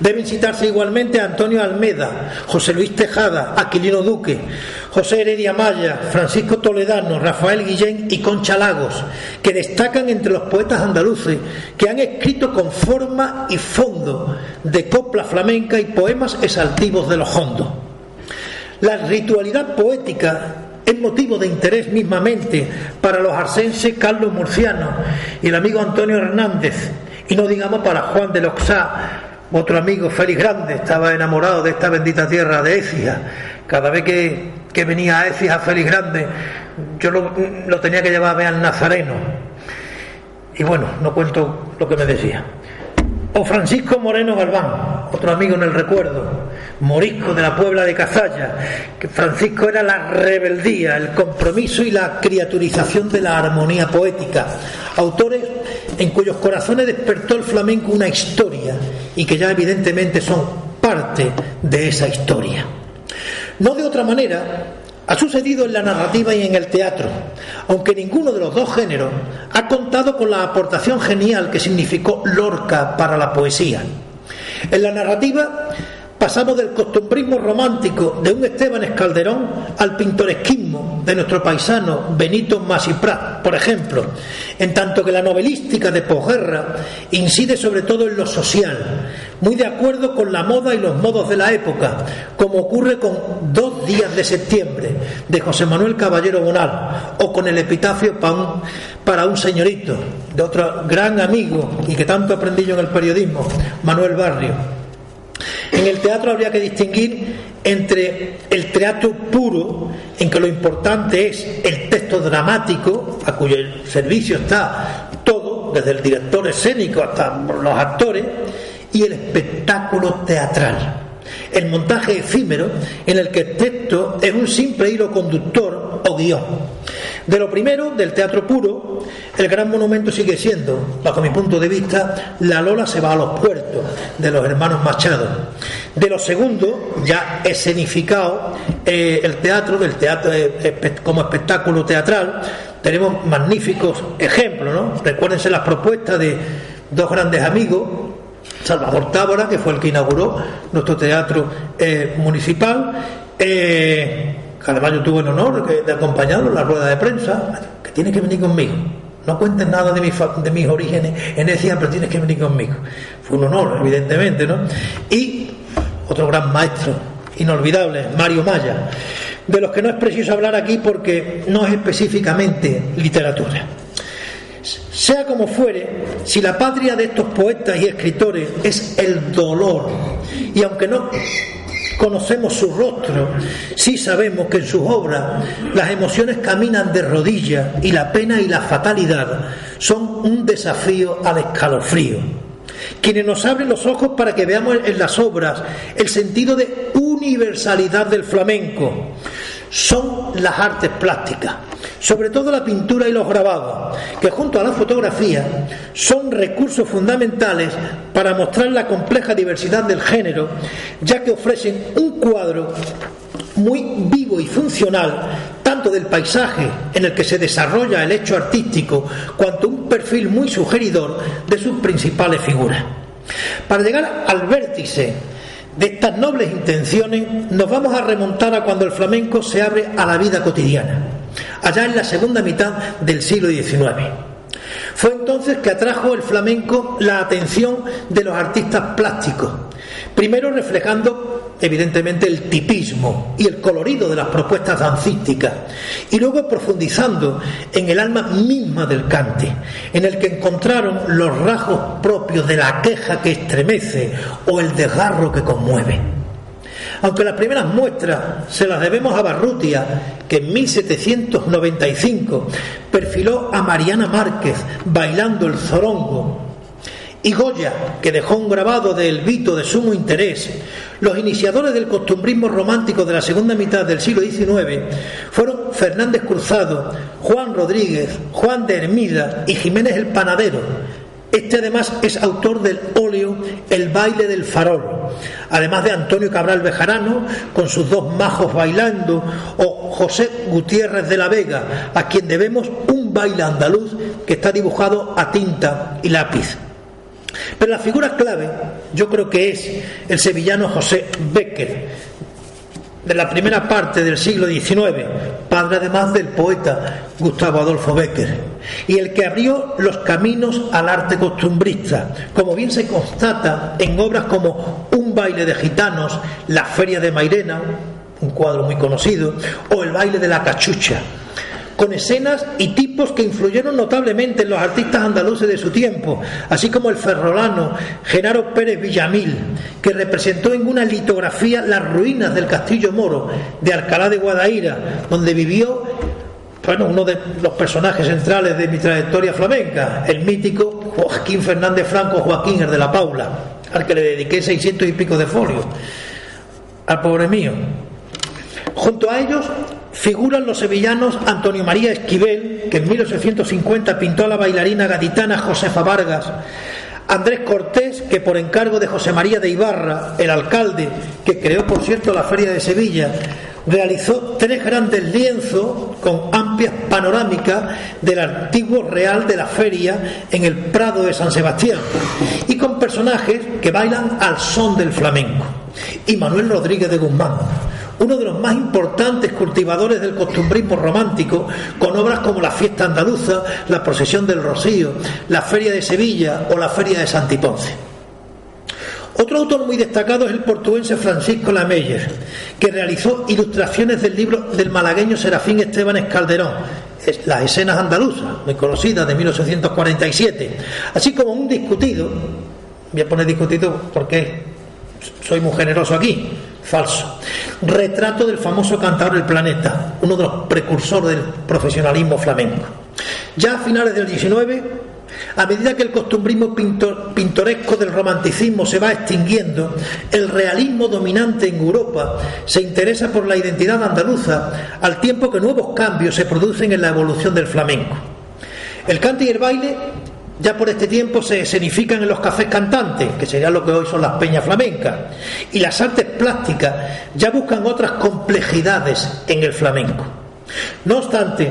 Speaker 3: Deben citarse igualmente a Antonio Almeda, José Luis Tejada, Aquilino Duque, José Heredia Maya, Francisco Toledano, Rafael Guillén y Concha Lagos, que destacan entre los poetas andaluces que han escrito con forma y fondo de copla flamenca y poemas exaltivos de los hondos. La ritualidad poética es motivo de interés mismamente para los arsenses Carlos Murciano y el amigo Antonio Hernández, y no digamos para Juan de Loxá, otro amigo, Félix Grande, estaba enamorado de esta bendita tierra de Écija. Cada vez que, venía a Écija, Félix Grande, yo lo, tenía que llevar a ver al Nazareno. Y bueno, no cuento lo que me decía. O Francisco Moreno Galván, otro amigo en el recuerdo, morisco de la Puebla de Cazalla, que Francisco era la rebeldía, el compromiso y la criaturización de la armonía poética. Autores en cuyos corazones despertó el flamenco una historia y que ya evidentemente son parte de esa historia. No de otra manera, ha sucedido en la narrativa y en el teatro, aunque ninguno de los dos géneros ha contado con la aportación genial que significó Lorca para la poesía. En la narrativa pasamos del costumbrismo romántico de un Esteban Escalderón al pintoresquismo de nuestro paisano Benito Masiprat, por ejemplo, en tanto que la novelística de posguerra incide sobre todo en lo social, muy de acuerdo con la moda y los modos de la época, como ocurre con Dos días de septiembre de José Manuel Caballero Bonal o con el epitafio para un señorito de otro gran amigo y que tanto aprendí yo en el periodismo, Manuel Barrio. En el teatro habría que distinguir entre el teatro puro, en que lo importante es el texto dramático, a cuyo servicio está todo, desde el director escénico hasta los actores, y el espectáculo teatral. El montaje efímero en el que el texto es un simple hilo conductor o guion. De lo primero, del teatro puro, el gran monumento sigue siendo, bajo mi punto de vista, La Lola se va a los puertos, de los hermanos Machado. De lo segundo, ya escenificado, eh, el teatro, del teatro eh, como espectáculo teatral, tenemos magníficos ejemplos, ¿no? Recuérdense las propuestas de dos grandes amigos, Salvador Tábora, que fue el que inauguró nuestro teatro eh, municipal, que además yo tuve el honor de, acompañarlo en la rueda de prensa, que tiene que venir conmigo. No cuentes nada de, de mis orígenes en ese pero tienes que venir conmigo. Fue un honor, evidentemente, ¿no? Y otro gran maestro, inolvidable, Mario Maya, de los que no es preciso hablar aquí porque no es específicamente literatura. Sea como fuere, si la patria de estos poetas y escritores es el dolor, y aunque no conocemos su rostro, sí sabemos que en sus obras las emociones caminan de rodillas y la pena y la fatalidad son un desafío al escalofrío. Quienes nos abren los ojos para que veamos en las obras el sentido de universalidad del flamenco son las artes plásticas, sobre todo la pintura y los grabados, que junto a la fotografía son recursos fundamentales para mostrar la compleja diversidad del género, ya que ofrecen un cuadro muy vivo y funcional, tanto del paisaje en el que se desarrolla el hecho artístico, cuanto un perfil muy sugeridor de sus principales figuras. Para llegar al vértice de estas nobles intenciones, nos vamos a remontar a cuando el flamenco se abre a la vida cotidiana, allá en la segunda mitad del siglo XIX. Fue entonces que atrajo el flamenco la atención de los artistas plásticos, primero reflejando evidentemente el tipismo y el colorido de las propuestas dancísticas, y luego profundizando en el alma misma del cante, en el que encontraron los rasgos propios de la queja que estremece o el desgarro que conmueve. Aunque las primeras muestras se las debemos a Barrutia, que en 1795 perfiló a Mariana Márquez bailando el zorongo, y Goya, que dejó un grabado de Elvito de sumo interés, los iniciadores del costumbrismo romántico de la segunda mitad del siglo XIX fueron Fernández Cruzado, Juan Rodríguez, Juan de Hermida y Jiménez el Panadero, este además es autor del óleo El baile del farol, además de Antonio Cabral Bejarano con sus dos majos bailando o José Gutiérrez de la Vega, a quien debemos un baile andaluz que está dibujado a tinta y lápiz. Pero la figura clave yo creo que es el sevillano José Becker, de la primera parte del siglo XIX, padre además del poeta Gustavo Adolfo Becker, y el que abrió los caminos al arte costumbrista, como bien se constata en obras como Un baile de gitanos, La feria de Mairena, un cuadro muy conocido, o El baile de la cachucha, con escenas y tipos que influyeron notablemente en los artistas andaluces de su tiempo, así como el ferrolano Genaro Pérez Villamil, que representó en una litografía las ruinas del castillo moro de Alcalá de Guadaira, donde vivió bueno, uno de los personajes centrales de mi trayectoria flamenca, el mítico Joaquín Fernández Franco Joaquín el de la Paula, al que le dediqué seiscientos y pico de folios, al pobre mío. Junto a ellos figuran los sevillanos Antonio María Esquivel, que en 1850 pintó a la bailarina gaditana Josefa Vargas, Andrés Cortés, que por encargo de José María de Ibarra, el alcalde, que creó por cierto la Feria de Sevilla, realizó tres grandes lienzos con amplias panorámicas del antiguo real de la feria en el Prado de San Sebastián y con personajes que bailan al son del flamenco. Y Manuel Rodríguez de Guzmán, uno de los más importantes cultivadores del costumbrismo romántico, con obras como la Fiesta Andaluza, la Procesión del Rocío, la Feria de Sevilla o la Feria de Santiponce. Otro autor muy destacado es el portuense Francisco Lameyer, que realizó ilustraciones del libro del malagueño Serafín Esteban Calderón, Las escenas andaluzas, muy conocida, de 1847, así como un discutido, voy a poner discutido porque soy muy generoso aquí, falso, retrato del famoso cantador del planeta, uno de los precursores del profesionalismo flamenco. Ya a finales del 19, a medida que el costumbrismo pintoresco del romanticismo se va extinguiendo, el realismo dominante en Europa se interesa por la identidad andaluza, al tiempo que nuevos cambios se producen en la evolución del flamenco. El cante y el baile ya por este tiempo se escenifican en los cafés cantantes, que sería lo que hoy son las peñas flamencas, y las artes plásticas ya buscan otras complejidades en el flamenco. No obstante,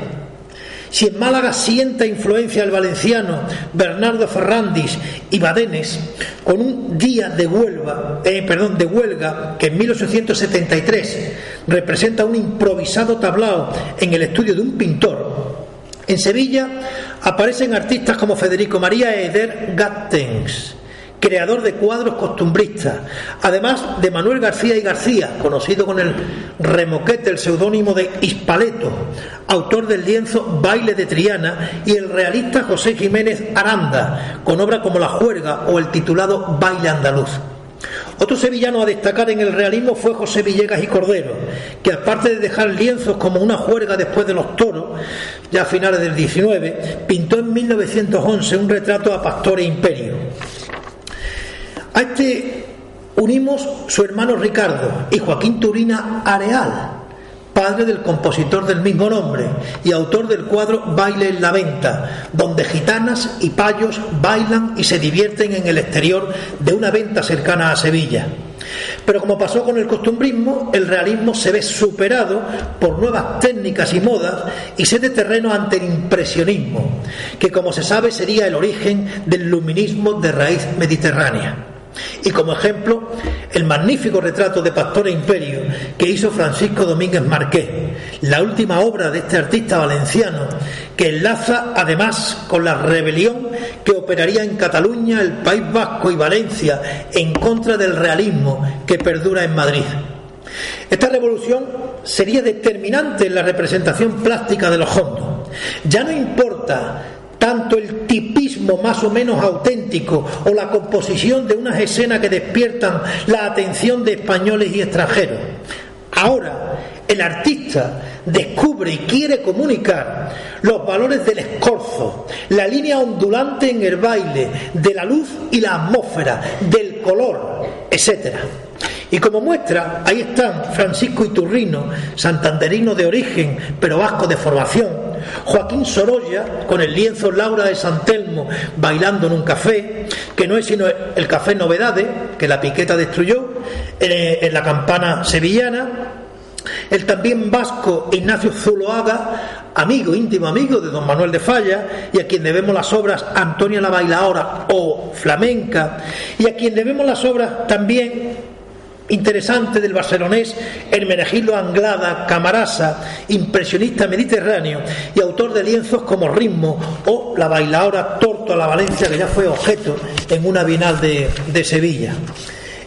Speaker 3: si en Málaga sienta influencia el valenciano Bernardo Ferrandis y Badenes, con un día de huelga, eh, perdón, de huelga que en 1873 representa un improvisado tablao en el estudio de un pintor, en Sevilla aparecen artistas como Federico María Eder Gattens, creador de cuadros costumbristas, además de Manuel García y García, conocido con el remoquete, el seudónimo de Hispaleto, autor del lienzo Baile de Triana, y el realista José Jiménez Aranda, con obra como La Juerga o el titulado Baile Andaluz. Otro sevillano a destacar en el realismo fue José Villegas y Cordero, que aparte de dejar lienzos como una juerga después de los toros, ya a finales del 19, pintó en 1911 un retrato a Pastor e Imperio. A este unimos su hermano Ricardo y Joaquín Turina Areal, padre del compositor del mismo nombre y autor del cuadro Baile en la Venta, donde gitanas y payos bailan y se divierten en el exterior de una venta cercana a Sevilla. Pero como pasó con el costumbrismo, el realismo se ve superado por nuevas técnicas y modas y se de terreno ante el impresionismo, que como se sabe sería el origen del luminismo de raíz mediterránea. Y como ejemplo, el magnífico retrato de Pastor e Imperio que hizo Francisco Domínguez Marqués, la última obra de este artista valenciano, que enlaza además con la rebelión que operaría en Cataluña, el País Vasco y Valencia en contra del realismo que perdura en Madrid. Esta revolución sería determinante en la representación plástica de los hondos. Ya no importa tanto el tipismo más o menos auténtico o la composición de unas escenas que despiertan la atención de españoles y extranjeros. Ahora, el artista descubre y quiere comunicar los valores del escorzo, la línea ondulante en el baile, de la luz y la atmósfera, del color, etc. Y como muestra, ahí están Francisco Iturrino, santanderino de origen, pero vasco de formación, Joaquín Sorolla, con el lienzo Laura de San Telmo, bailando en un café, que no es sino el café Novedades, que la piqueta destruyó, en la campana sevillana, el también vasco Ignacio Zuloaga, amigo, íntimo amigo de don Manuel de Falla, y a quien debemos las obras Antonia la Bailaora o Flamenca, y a quien debemos las obras también interesante del barcelonés Hermenegildo Anglada Camarasa, impresionista mediterráneo y autor de lienzos como Ritmo o la bailadora Torto a la Valencia, que ya fue objeto en una bienal de, de Sevilla.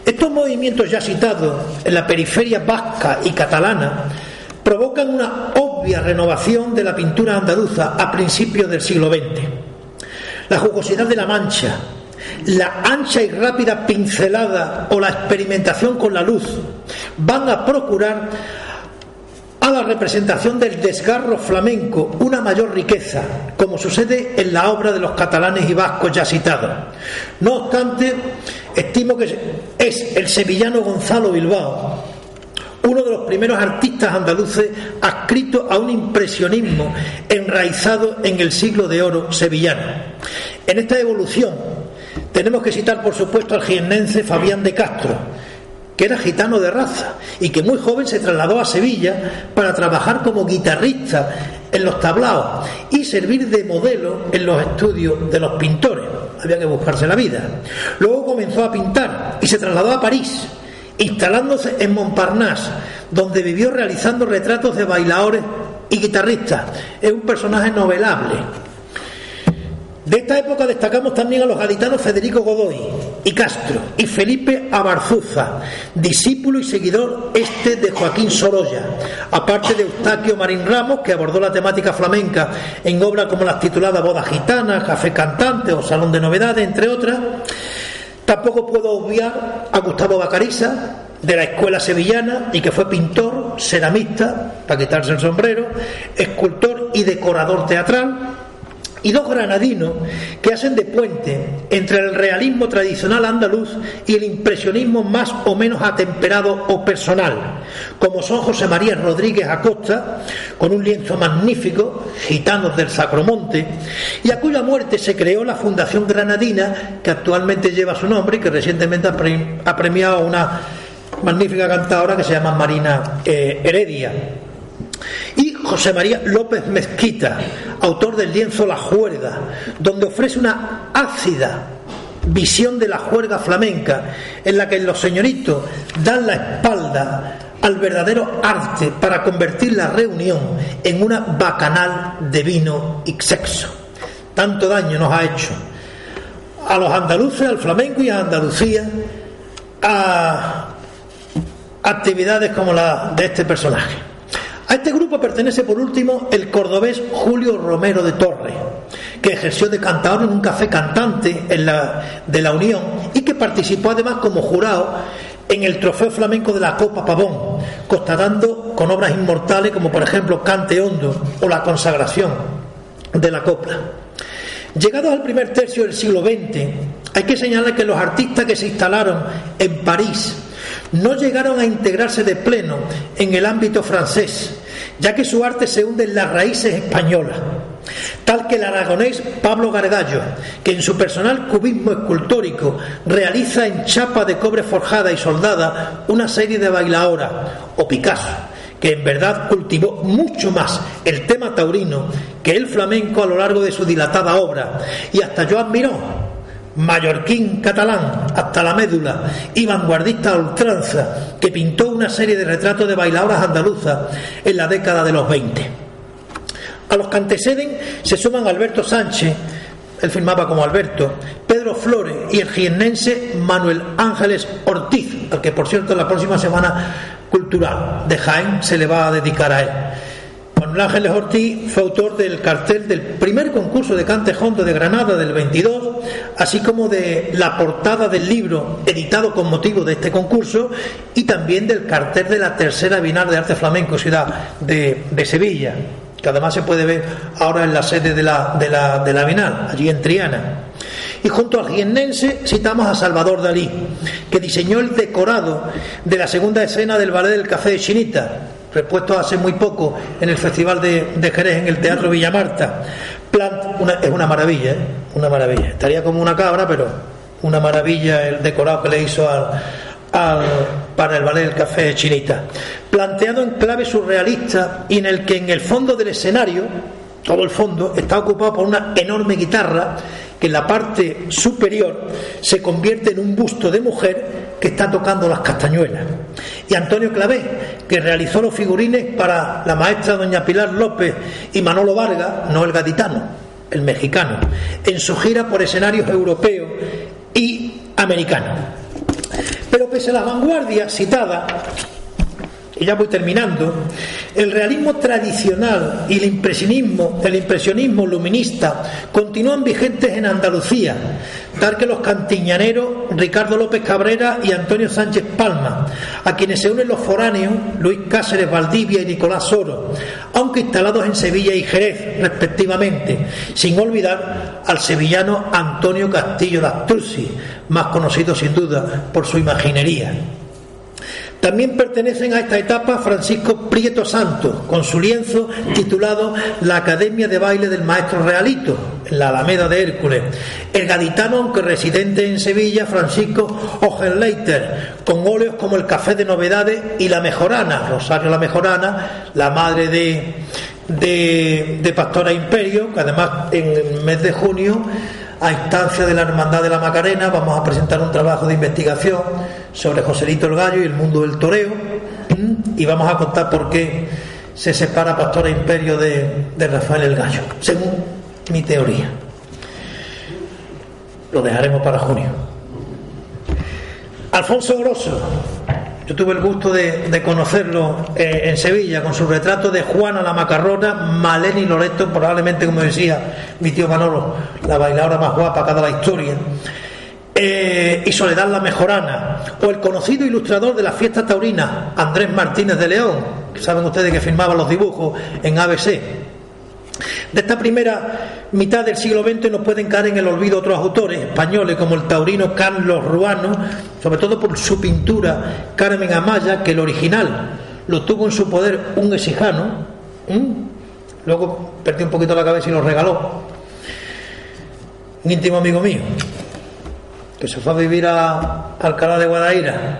Speaker 3: Estos movimientos ya citados en la periferia vasca y catalana provocan una obvia renovación de la pintura andaluza a principios del siglo XX. La jugosidad de la mancha, la ancha y rápida pincelada o la experimentación con la luz van a procurar a la representación del desgarro flamenco una mayor riqueza, como sucede en la obra de los catalanes y vascos ya citados. No obstante, estimo que es el sevillano Gonzalo Bilbao, uno de los primeros artistas andaluces adscrito a un impresionismo enraizado en el siglo de oro sevillano. En esta evolución tenemos que citar, por supuesto, al jiennense Fabián de Castro, que era gitano de raza y que muy joven se trasladó a Sevilla para trabajar como guitarrista en los tablaos y servir de modelo en los estudios de los pintores. Había que buscarse la vida. Luego comenzó a pintar y se trasladó a París, instalándose en Montparnasse, donde vivió realizando retratos de bailadores y guitarristas. Es un personaje novelable de esta época destacamos también a los gaditanos Federico Godoy y Castro y Felipe Abarzuza, discípulo y seguidor este de Joaquín Sorolla, aparte de Eustaquio Marín Ramos, que abordó la temática flamenca en obras como las tituladas Boda Gitana, Café Cantante o Salón de Novedades, entre otras. Tampoco puedo obviar a Gustavo Bacariza, de la escuela sevillana y que fue pintor, ceramista, para quitarse el sombrero, escultor y decorador teatral y dos granadinos que hacen de puente entre el realismo tradicional andaluz y el impresionismo más o menos atemperado o personal, como son José María Rodríguez Acosta, con un lienzo magnífico, Gitanos del Sacromonte, y a cuya muerte se creó la Fundación Granadina, que actualmente lleva su nombre y que recientemente ha premiado a una magnífica cantadora que se llama Marina eh, Heredia. José María López Mezquita, autor del lienzo La Juerga, donde ofrece una ácida visión de la juerga flamenca, en la que los señoritos dan la espalda al verdadero arte para convertir la reunión en una bacanal de vino y sexo. Tanto daño nos ha hecho a los andaluces, al flamenco y a Andalucía, a actividades como la de este personaje. A este grupo pertenece por último el cordobés Julio Romero de Torres, que ejerció de cantador en un café cantante de la Unión y que participó además como jurado en el Trofeo Flamenco de la Copa Pavón, constatando con obras inmortales como por ejemplo Cante Hondo o La Consagración de la Copla. Llegados al primer tercio del siglo XX, hay que señalar que los artistas que se instalaron en París, no llegaron a integrarse de pleno en el ámbito francés, ya que su arte se hunde en las raíces españolas. tal que el aragonés Pablo Gargallo, que en su personal cubismo escultórico realiza en chapa de cobre forjada y soldada una serie de bailaoras, o Picasso, que en verdad cultivó mucho más el tema taurino que el flamenco a lo largo de su dilatada obra, y hasta Joan Miró, mallorquín catalán hasta la médula y vanguardista a ultranza, que pintó una serie de retratos de bailadoras andaluzas en la década de los 20. A los que anteceden se suman Alberto Sánchez, él firmaba como Alberto, Pedro Flores y el jiennense Manuel Ángeles Ortiz, al que por cierto la próxima semana cultural de Jaén se le va a dedicar a él. Manuel Ángeles Ortiz fue autor del cartel del primer concurso de cante hondo de Granada del 22, así como de la portada del libro editado con motivo de este concurso y también del cartel de la tercera Bienal de Arte Flamenco Ciudad de, Sevilla, que además se puede ver ahora en la sede de la, de la, de allí en Triana. Y junto al jiennense citamos a Salvador Dalí, que diseñó el decorado de la segunda escena del ballet del Café de Chinita, repuesto hace muy poco en el Festival de, Jerez en el Teatro Villamarta. Plant, es una maravilla, ¿eh? una maravilla. Estaría como una cabra, pero una maravilla el decorado que le hizo al, para el ballet del café chinita. Planteado en clave surrealista y en el que en el fondo del escenario, todo el fondo, está ocupado por una enorme guitarra que en la parte superior se convierte en un busto de mujer que está tocando las castañuelas. Y Antonio Clavé, que realizó los figurines para la maestra doña Pilar López y Manolo Vargas, no el gaditano, el mexicano, en su gira por escenarios europeos y americanos. Pero pese a las vanguardias citadas, y ya voy terminando, el realismo tradicional y el impresionismo, el impresionismo luminista continúan vigentes en Andalucía, tal que los cantiñaneros Ricardo López Cabrera y Antonio Sánchez Palma, a quienes se unen los foráneos Luis Cáceres Valdivia y Nicolás Soro, aunque instalados en Sevilla y Jerez, respectivamente, sin olvidar al sevillano Antonio Castillo Lastruzzi, más conocido sin duda por su imaginería. También pertenecen a esta etapa Francisco Prieto Santos, con su lienzo titulado La Academia de Baile del Maestro Realito, en la Alameda de Hércules. El gaditano, aunque residente en Sevilla, Francisco Ogenleiter, con óleos como el Café de Novedades y La Mejorana, Rosario La Mejorana, la madre de, de, de Pastora Imperio, que además en el mes de junio a instancia de la Hermandad de la Macarena, vamos a presentar un trabajo de investigación sobre Joselito el Gallo y el mundo del toreo, y vamos a contar por qué se separa Pastora Imperio de, de Rafael el Gallo, según mi teoría. Lo dejaremos para junio. Alfonso Grosso, yo tuve el gusto de, conocerlo eh, en Sevilla con su retrato de Juana la Macarrona, Maleni Loreto, probablemente, como decía mi tío Manolo, la bailadora más guapa cada la historia. Eh, y Soledad la Mejorana, o el conocido ilustrador de la fiesta taurina, Andrés Martínez de León, que saben ustedes que firmaba los dibujos en ABC. De esta primera mitad del siglo XX nos pueden caer en el olvido otros autores españoles como el taurino Carlos Ruano, sobre todo por su pintura Carmen Amaya, que el original lo tuvo en su poder un exijano, luego perdió un poquito la cabeza y lo regaló, un íntimo amigo mío, que se fue a vivir a Alcalá de Guadaira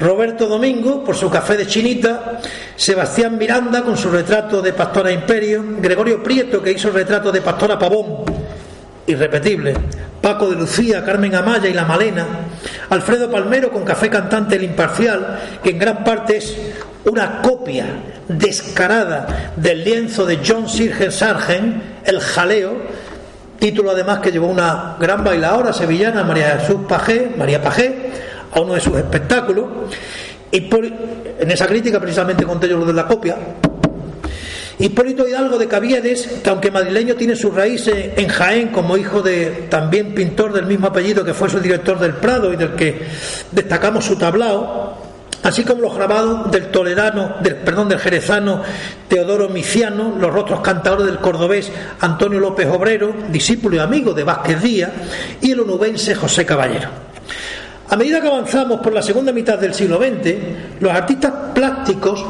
Speaker 3: Roberto Domingo por su café de chinita, Sebastián Miranda con su retrato de Pastora Imperio, Gregorio Prieto que hizo el retrato de Pastora Pavón, irrepetible, Paco de Lucía, Carmen Amaya y La Malena, Alfredo Palmero con Café Cantante El Imparcial, que en gran parte es una copia descarada del lienzo de John Sirgen Sargent, El Jaleo, título además que llevó una gran bailadora sevillana, María Jesús Pajé, María Pajé, uno de sus espectáculos. Y en esa crítica precisamente conté yo lo de la copia. Hipólito Hidalgo de Caviedes, que aunque madrileño tiene sus raíces en Jaén como hijo de también pintor del mismo apellido que fue su director del Prado y del que destacamos su tablao, así como los grabados del toledano, del perdón, del jerezano Teodoro Miciano, los rostros cantadores del cordobés Antonio López Obrero, discípulo y amigo de Vázquez Díaz, y el onubense José Caballero. A medida que avanzamos por la segunda mitad del siglo XX, los artistas plásticos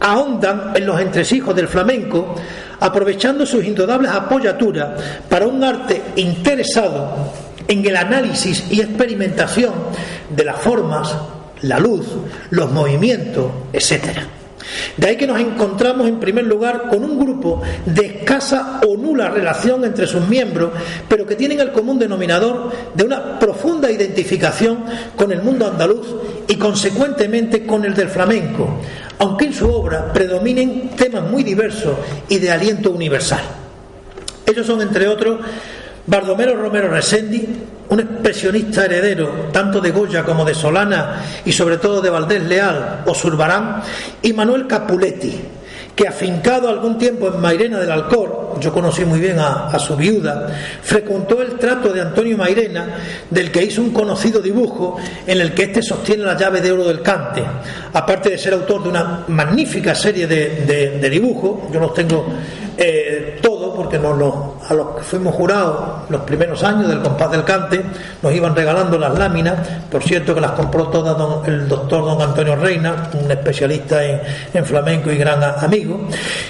Speaker 3: ahondan en los entresijos del flamenco, aprovechando sus indudables apoyaturas para un arte interesado en el análisis y experimentación de las formas, la luz, los movimientos, etc. De ahí que nos encontramos en primer lugar con un grupo de escasa o nula relación entre sus miembros, pero que tienen el común denominador de una profunda identificación con el mundo andaluz y consecuentemente con el del flamenco, aunque en su obra predominen temas muy diversos y de aliento universal. Ellos son, entre otros, Bardomero Romero Resendi, un expresionista heredero tanto de Goya como de Solana y sobre todo de Valdés Leal o Zurbarán, y Manuel Capuletti, que afincado algún tiempo en Mairena del Alcor, yo conocí muy bien a, su viuda, frecuentó el trato de Antonio Mairena, del que hizo un conocido dibujo en el que éste sostiene la llave de oro del cante. Aparte de ser autor de una magnífica serie de, dibujos, yo los tengo eh, todos porque nos a los que fuimos jurados los primeros años del compás del cante nos iban regalando las láminas, por cierto que las compró todas el doctor don Antonio Reina, un especialista en, flamenco y gran amigo.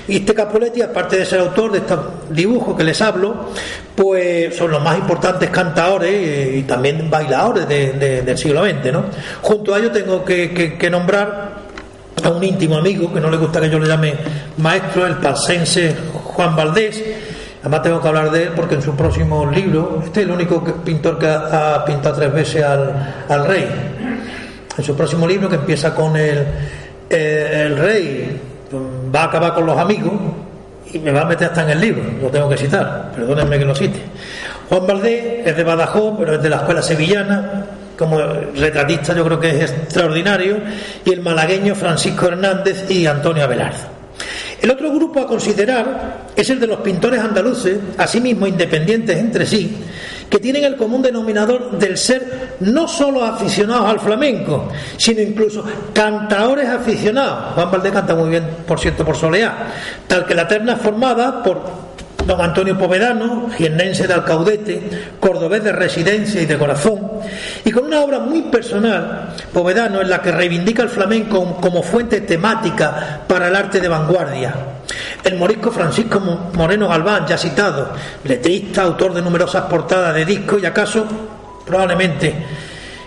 Speaker 3: Y este Capoletti, aparte de ser autor de estos dibujos que les hablo, pues son los más importantes cantadores y, también bailadores del siglo XX. ¿no? Junto a ello tengo que nombrar a un íntimo amigo, que no le gusta que yo le llame maestro, el pasense Juan Valdés. Además tengo que hablar de él porque en su próximo libro, este es el único pintor que ha, pintado tres veces al, rey. En su próximo libro, que empieza con el, eh, el rey, va a acabar con los amigos y me va a meter hasta en el libro, lo tengo que citar, perdónenme que lo cite. Juan Valdés es de Badajoz, pero es de la escuela sevillana, como retratista yo creo que es extraordinario, y el malagueño Francisco Hernández y Antonio Abelardo. El otro grupo a considerar es el de los pintores andaluces, asimismo independientes entre sí, que tienen el común denominador del ser no solo aficionados al flamenco, sino incluso cantadores aficionados. Juan Valdés canta muy bien, por cierto, por soleá, tal que la terna formada por don Antonio Povedano, jiennense de Alcaudete, cordobés de residencia y de corazón, y con una obra muy personal, Povedano, en la que reivindica el flamenco como fuente temática para el arte de vanguardia. El morisco Francisco Moreno Galván, ya citado, letrista, autor de numerosas portadas de discos y acaso, probablemente,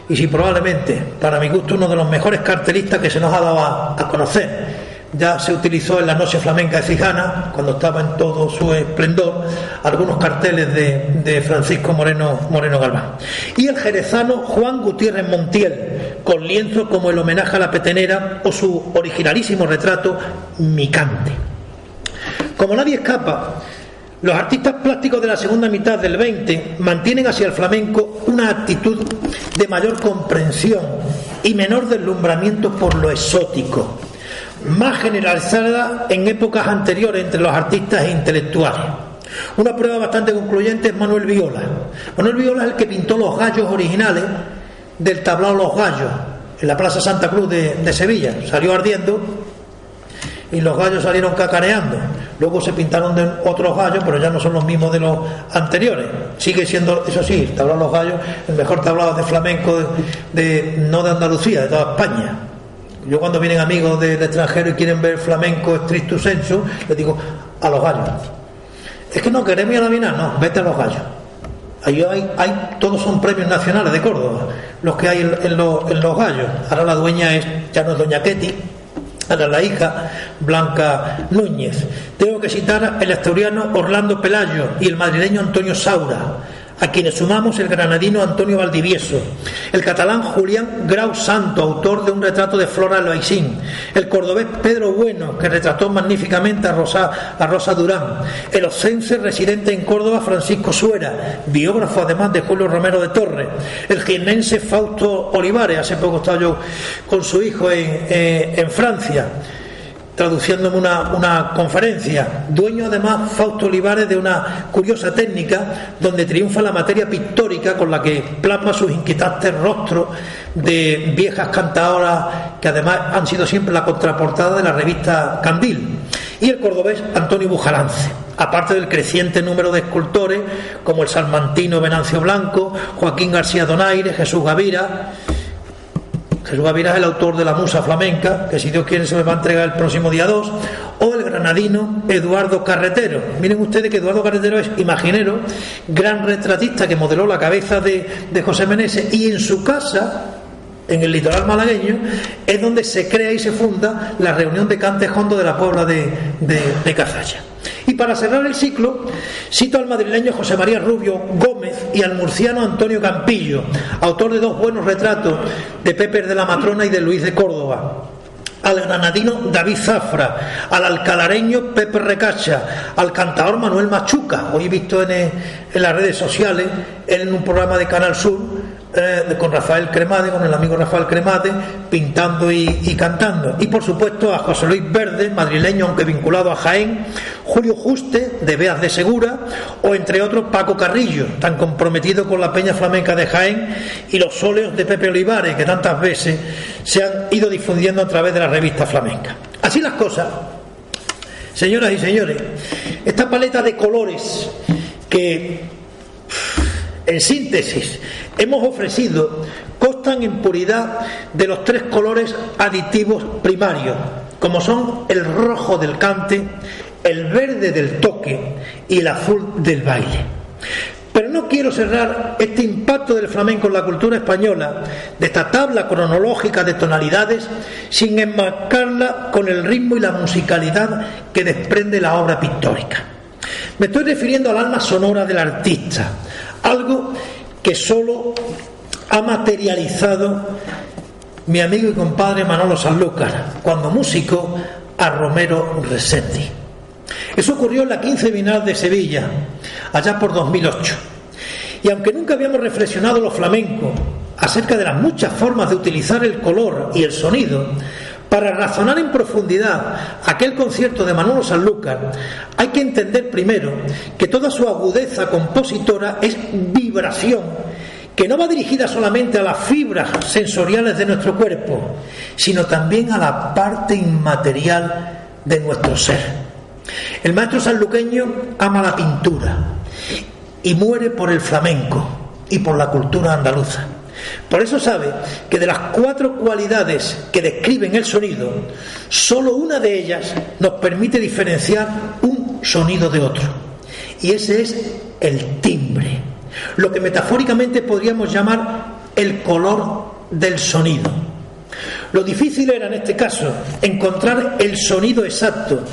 Speaker 3: y si probablemente, para mi gusto, uno de los mejores cartelistas que se nos ha dado a conocer ya se utilizó en la noche flamenca de Cijana, cuando estaba en todo su esplendor, algunos carteles de, Francisco Moreno, Moreno Galván. Y el jerezano Juan Gutiérrez Montiel, con lienzo como el homenaje a la petenera o su originalísimo retrato Micante. Como nadie escapa, los artistas plásticos de la segunda mitad del 20 mantienen hacia el flamenco una actitud de mayor comprensión y menor deslumbramiento por lo exótico más generalizada en épocas anteriores entre los artistas e intelectuales. Una prueba bastante concluyente es Manuel Viola. Manuel Viola es el que pintó los gallos originales del tablao Los Gallos en la Plaza Santa Cruz de, Sevilla. Salió ardiendo y los gallos salieron cacareando. Luego se pintaron de otros gallos, pero ya no son los mismos de los anteriores. Sigue siendo, eso sí, el tablao Los Gallos, el mejor tablado de flamenco de, no de Andalucía, de toda España. Yo cuando vienen amigos del extranjero y quieren ver flamenco estricto sensu, les digo, a los gallos. Es que no queremos ir a la mina, no, vete a los gallos. Hay, todos son premios nacionales de Córdoba, los que hay en, los, gallos. Ahora la dueña es, ya no es doña Ketty, ahora la hija Blanca Núñez. Tengo que citar el asturiano Orlando Pelayo y el madrileño Antonio Saura a quienes sumamos el granadino Antonio Valdivieso, el catalán Julián Grau Santo, autor de un retrato de Flora Loisín, el cordobés Pedro Bueno, que retrató magníficamente a Rosa, a Rosa Durán, el ocense residente en Córdoba Francisco Suera, biógrafo además de Julio Romero de Torres, el jiennense Fausto Olivares, hace poco estaba yo con su hijo en, eh, en Francia, traduciéndome una, una conferencia. Dueño además Fausto Olivares de una curiosa técnica donde triunfa la materia pictórica con la que plasma sus inquietantes rostros de viejas cantadoras que además han sido siempre la contraportada de la revista Candil. Y el cordobés Antonio Bujalance aparte del creciente número de escultores como el salmantino Venancio Blanco, Joaquín García Donaire, Jesús Gavira, Jesús Gaviria es el autor de la Musa Flamenca, que si Dios quiere se me va a entregar el próximo día 2, o el granadino Eduardo Carretero. Miren ustedes que Eduardo Carretero es imaginero, gran retratista que modeló la cabeza de, José Meneses y en su casa, en el litoral malagueño, es donde se crea y se funda la reunión de Cantejondo de la Puebla de, de, de Cazalla. Y para cerrar el ciclo, cito al madrileño José María Rubio Gómez y al murciano Antonio Campillo, autor de dos buenos retratos de Pepe de la Matrona y de Luis de Córdoba al granadino David Zafra, al alcalareño Pepe Recacha, al cantador Manuel Machuca. Hoy visto en las redes sociales, en un programa de Canal Sur, eh, con Rafael Cremade, con el amigo Rafael Cremade, pintando y, cantando. Y por supuesto a José Luis Verde, madrileño aunque vinculado a Jaén, Julio Juste, de Beas de Segura, o entre otros Paco Carrillo, tan comprometido con la Peña Flamenca de Jaén, y los óleos de Pepe Olivares, que tantas veces se han ido difundiendo a través de la revista flamenca. Así las cosas, señoras y señores, esta paleta de colores que en síntesis, hemos ofrecido constan en puridad de los tres colores aditivos primarios, como son el rojo del cante, el verde del toque y el azul del baile. Pero no quiero cerrar este impacto del flamenco en la cultura española, de esta tabla cronológica de tonalidades, sin enmarcarla con el ritmo y la musicalidad que desprende la obra pictórica. Me estoy refiriendo al alma sonora del artista, algo que solo ha materializado mi amigo y compadre Manolo Sanlúcar, cuando músico a Romero Resendi. Eso ocurrió en la 15 Bienal de Sevilla, allá por 2008. Y aunque nunca habíamos reflexionado los flamencos acerca de las muchas formas de utilizar el color y el sonido, para razonar en profundidad aquel concierto de Manolo Sanlúcar, hay que entender primero que toda su agudeza compositora es vibración, que no va dirigida solamente a las fibras sensoriales de nuestro cuerpo, sino también a la parte inmaterial de nuestro ser. El maestro sanluqueño ama la pintura y muere por el flamenco y por la cultura andaluza. Por eso sabe que de las cuatro cualidades que describen el sonido, solo una de ellas nos permite diferenciar un sonido de otro. Y ese es el timbre, lo que metafóricamente podríamos llamar el color del sonido. Lo difícil era en este caso encontrar el sonido exacto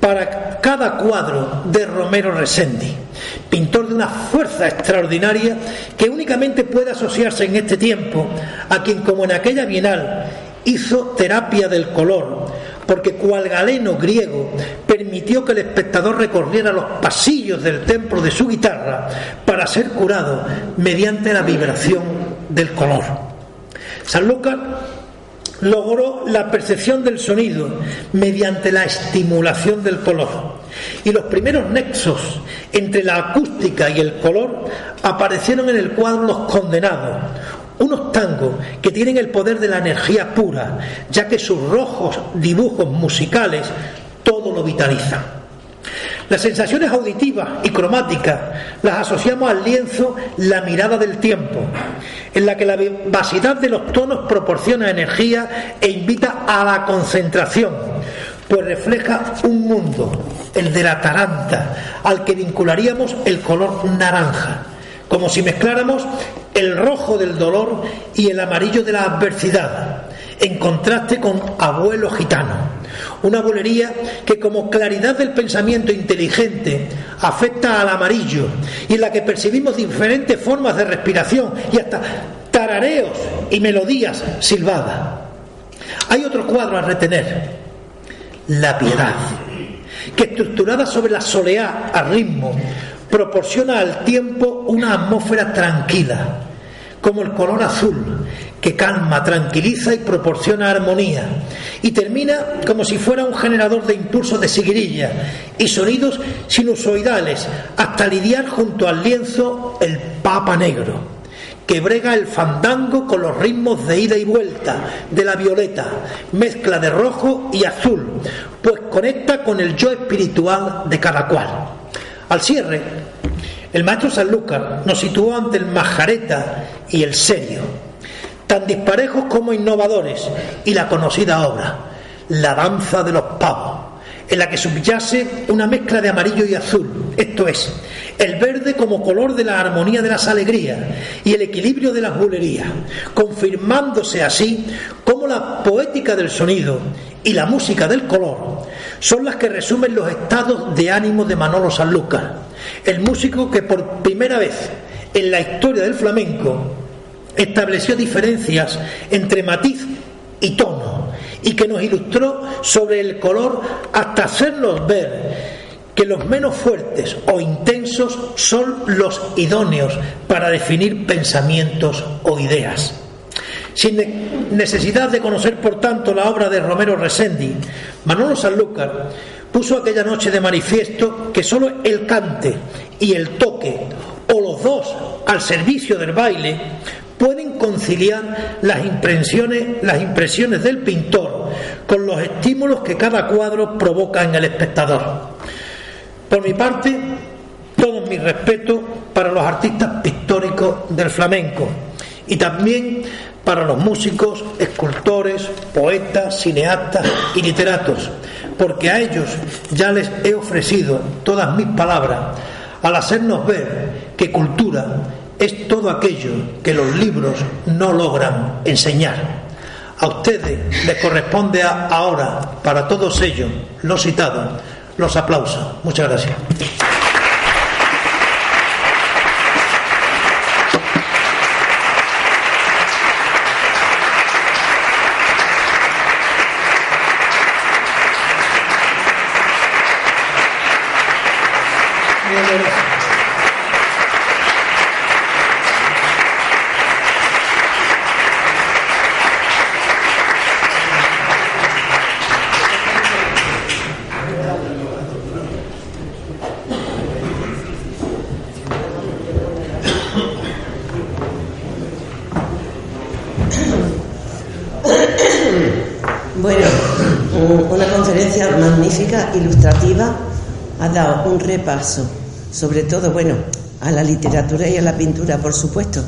Speaker 3: para cada cuadro de Romero Resendi, pintor de una fuerza extraordinaria que únicamente puede asociarse en este tiempo a quien, como en aquella bienal, hizo terapia del color, porque cual galeno griego permitió que el espectador recorriera los pasillos del templo de su guitarra para ser curado mediante la vibración del color. San logró la percepción del sonido mediante la estimulación del color. Y los primeros nexos entre la acústica y el color aparecieron en el cuadro Los Condenados, unos tangos que tienen el poder de la energía pura, ya que sus rojos dibujos musicales todo lo vitalizan. Las sensaciones auditivas y cromáticas las asociamos al lienzo La mirada del tiempo, en la que la vivacidad de los tonos proporciona energía e invita a la concentración, pues refleja un mundo, el de la taranta, al que vincularíamos el color naranja, como si mezcláramos el rojo del dolor y el amarillo de la adversidad, en contraste con Abuelo Gitano una bolería que como claridad del pensamiento inteligente afecta al amarillo y en la que percibimos diferentes formas de respiración y hasta tarareos y melodías silbadas. Hay otro cuadro a retener, la piedad, que estructurada sobre la soleá a ritmo, proporciona al tiempo una atmósfera tranquila, como el color azul, que calma, tranquiliza y proporciona armonía. Y termina como si fuera un generador de impulsos de siguirilla y sonidos sinusoidales, hasta lidiar junto al lienzo el Papa Negro, que brega el fandango con los ritmos de ida y vuelta de la violeta, mezcla de rojo y azul, pues conecta con el yo espiritual de cada cual. Al cierre, el maestro Sanlúcar nos situó ante el majareta y el serio tan disparejos como innovadores, y la conocida obra, La danza de los pavos, en la que subyace una mezcla de amarillo y azul, esto es, el verde como color de la armonía de las alegrías y el equilibrio de las bulerías, confirmándose así como la poética del sonido y la música del color son las que resumen los estados de ánimo de Manolo Sanlúcar, el músico que por primera vez en la historia del flamenco estableció diferencias entre matiz y tono y que nos ilustró sobre el color hasta hacernos ver que los menos fuertes o intensos son los idóneos para definir pensamientos o ideas. Sin necesidad de conocer, por tanto, la obra de Romero Resendi, Manolo Sanlúcar puso aquella noche de manifiesto que sólo el cante y el toque, o los dos al servicio del baile, conciliar las impresiones, las impresiones del pintor con los estímulos que cada cuadro provoca en el espectador. Por mi parte, todo mi respeto para los artistas pictóricos del flamenco y también para los músicos, escultores, poetas, cineastas y literatos, porque a ellos ya les he ofrecido todas mis palabras al hacernos ver que cultura es todo aquello que los libros no logran enseñar. A ustedes les corresponde ahora, para todos ellos, los citados, los aplausos. Muchas gracias.
Speaker 1: ilustrativa ha dado un repaso, sobre todo, bueno, a la literatura y a la pintura, por supuesto,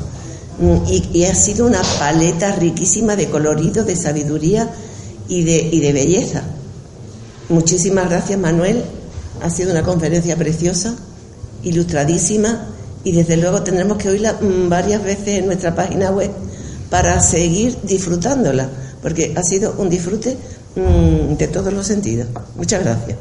Speaker 1: mm, y, ha sido una paleta riquísima de colorido, de sabiduría y de, y de belleza. Muchísimas gracias, Manuel. Ha sido una conferencia preciosa, ilustradísima, y desde luego tendremos que oírla mm, varias veces en nuestra página web para seguir disfrutándola, porque ha sido un disfrute Mm, de todos los sentidos. Muchas gracias.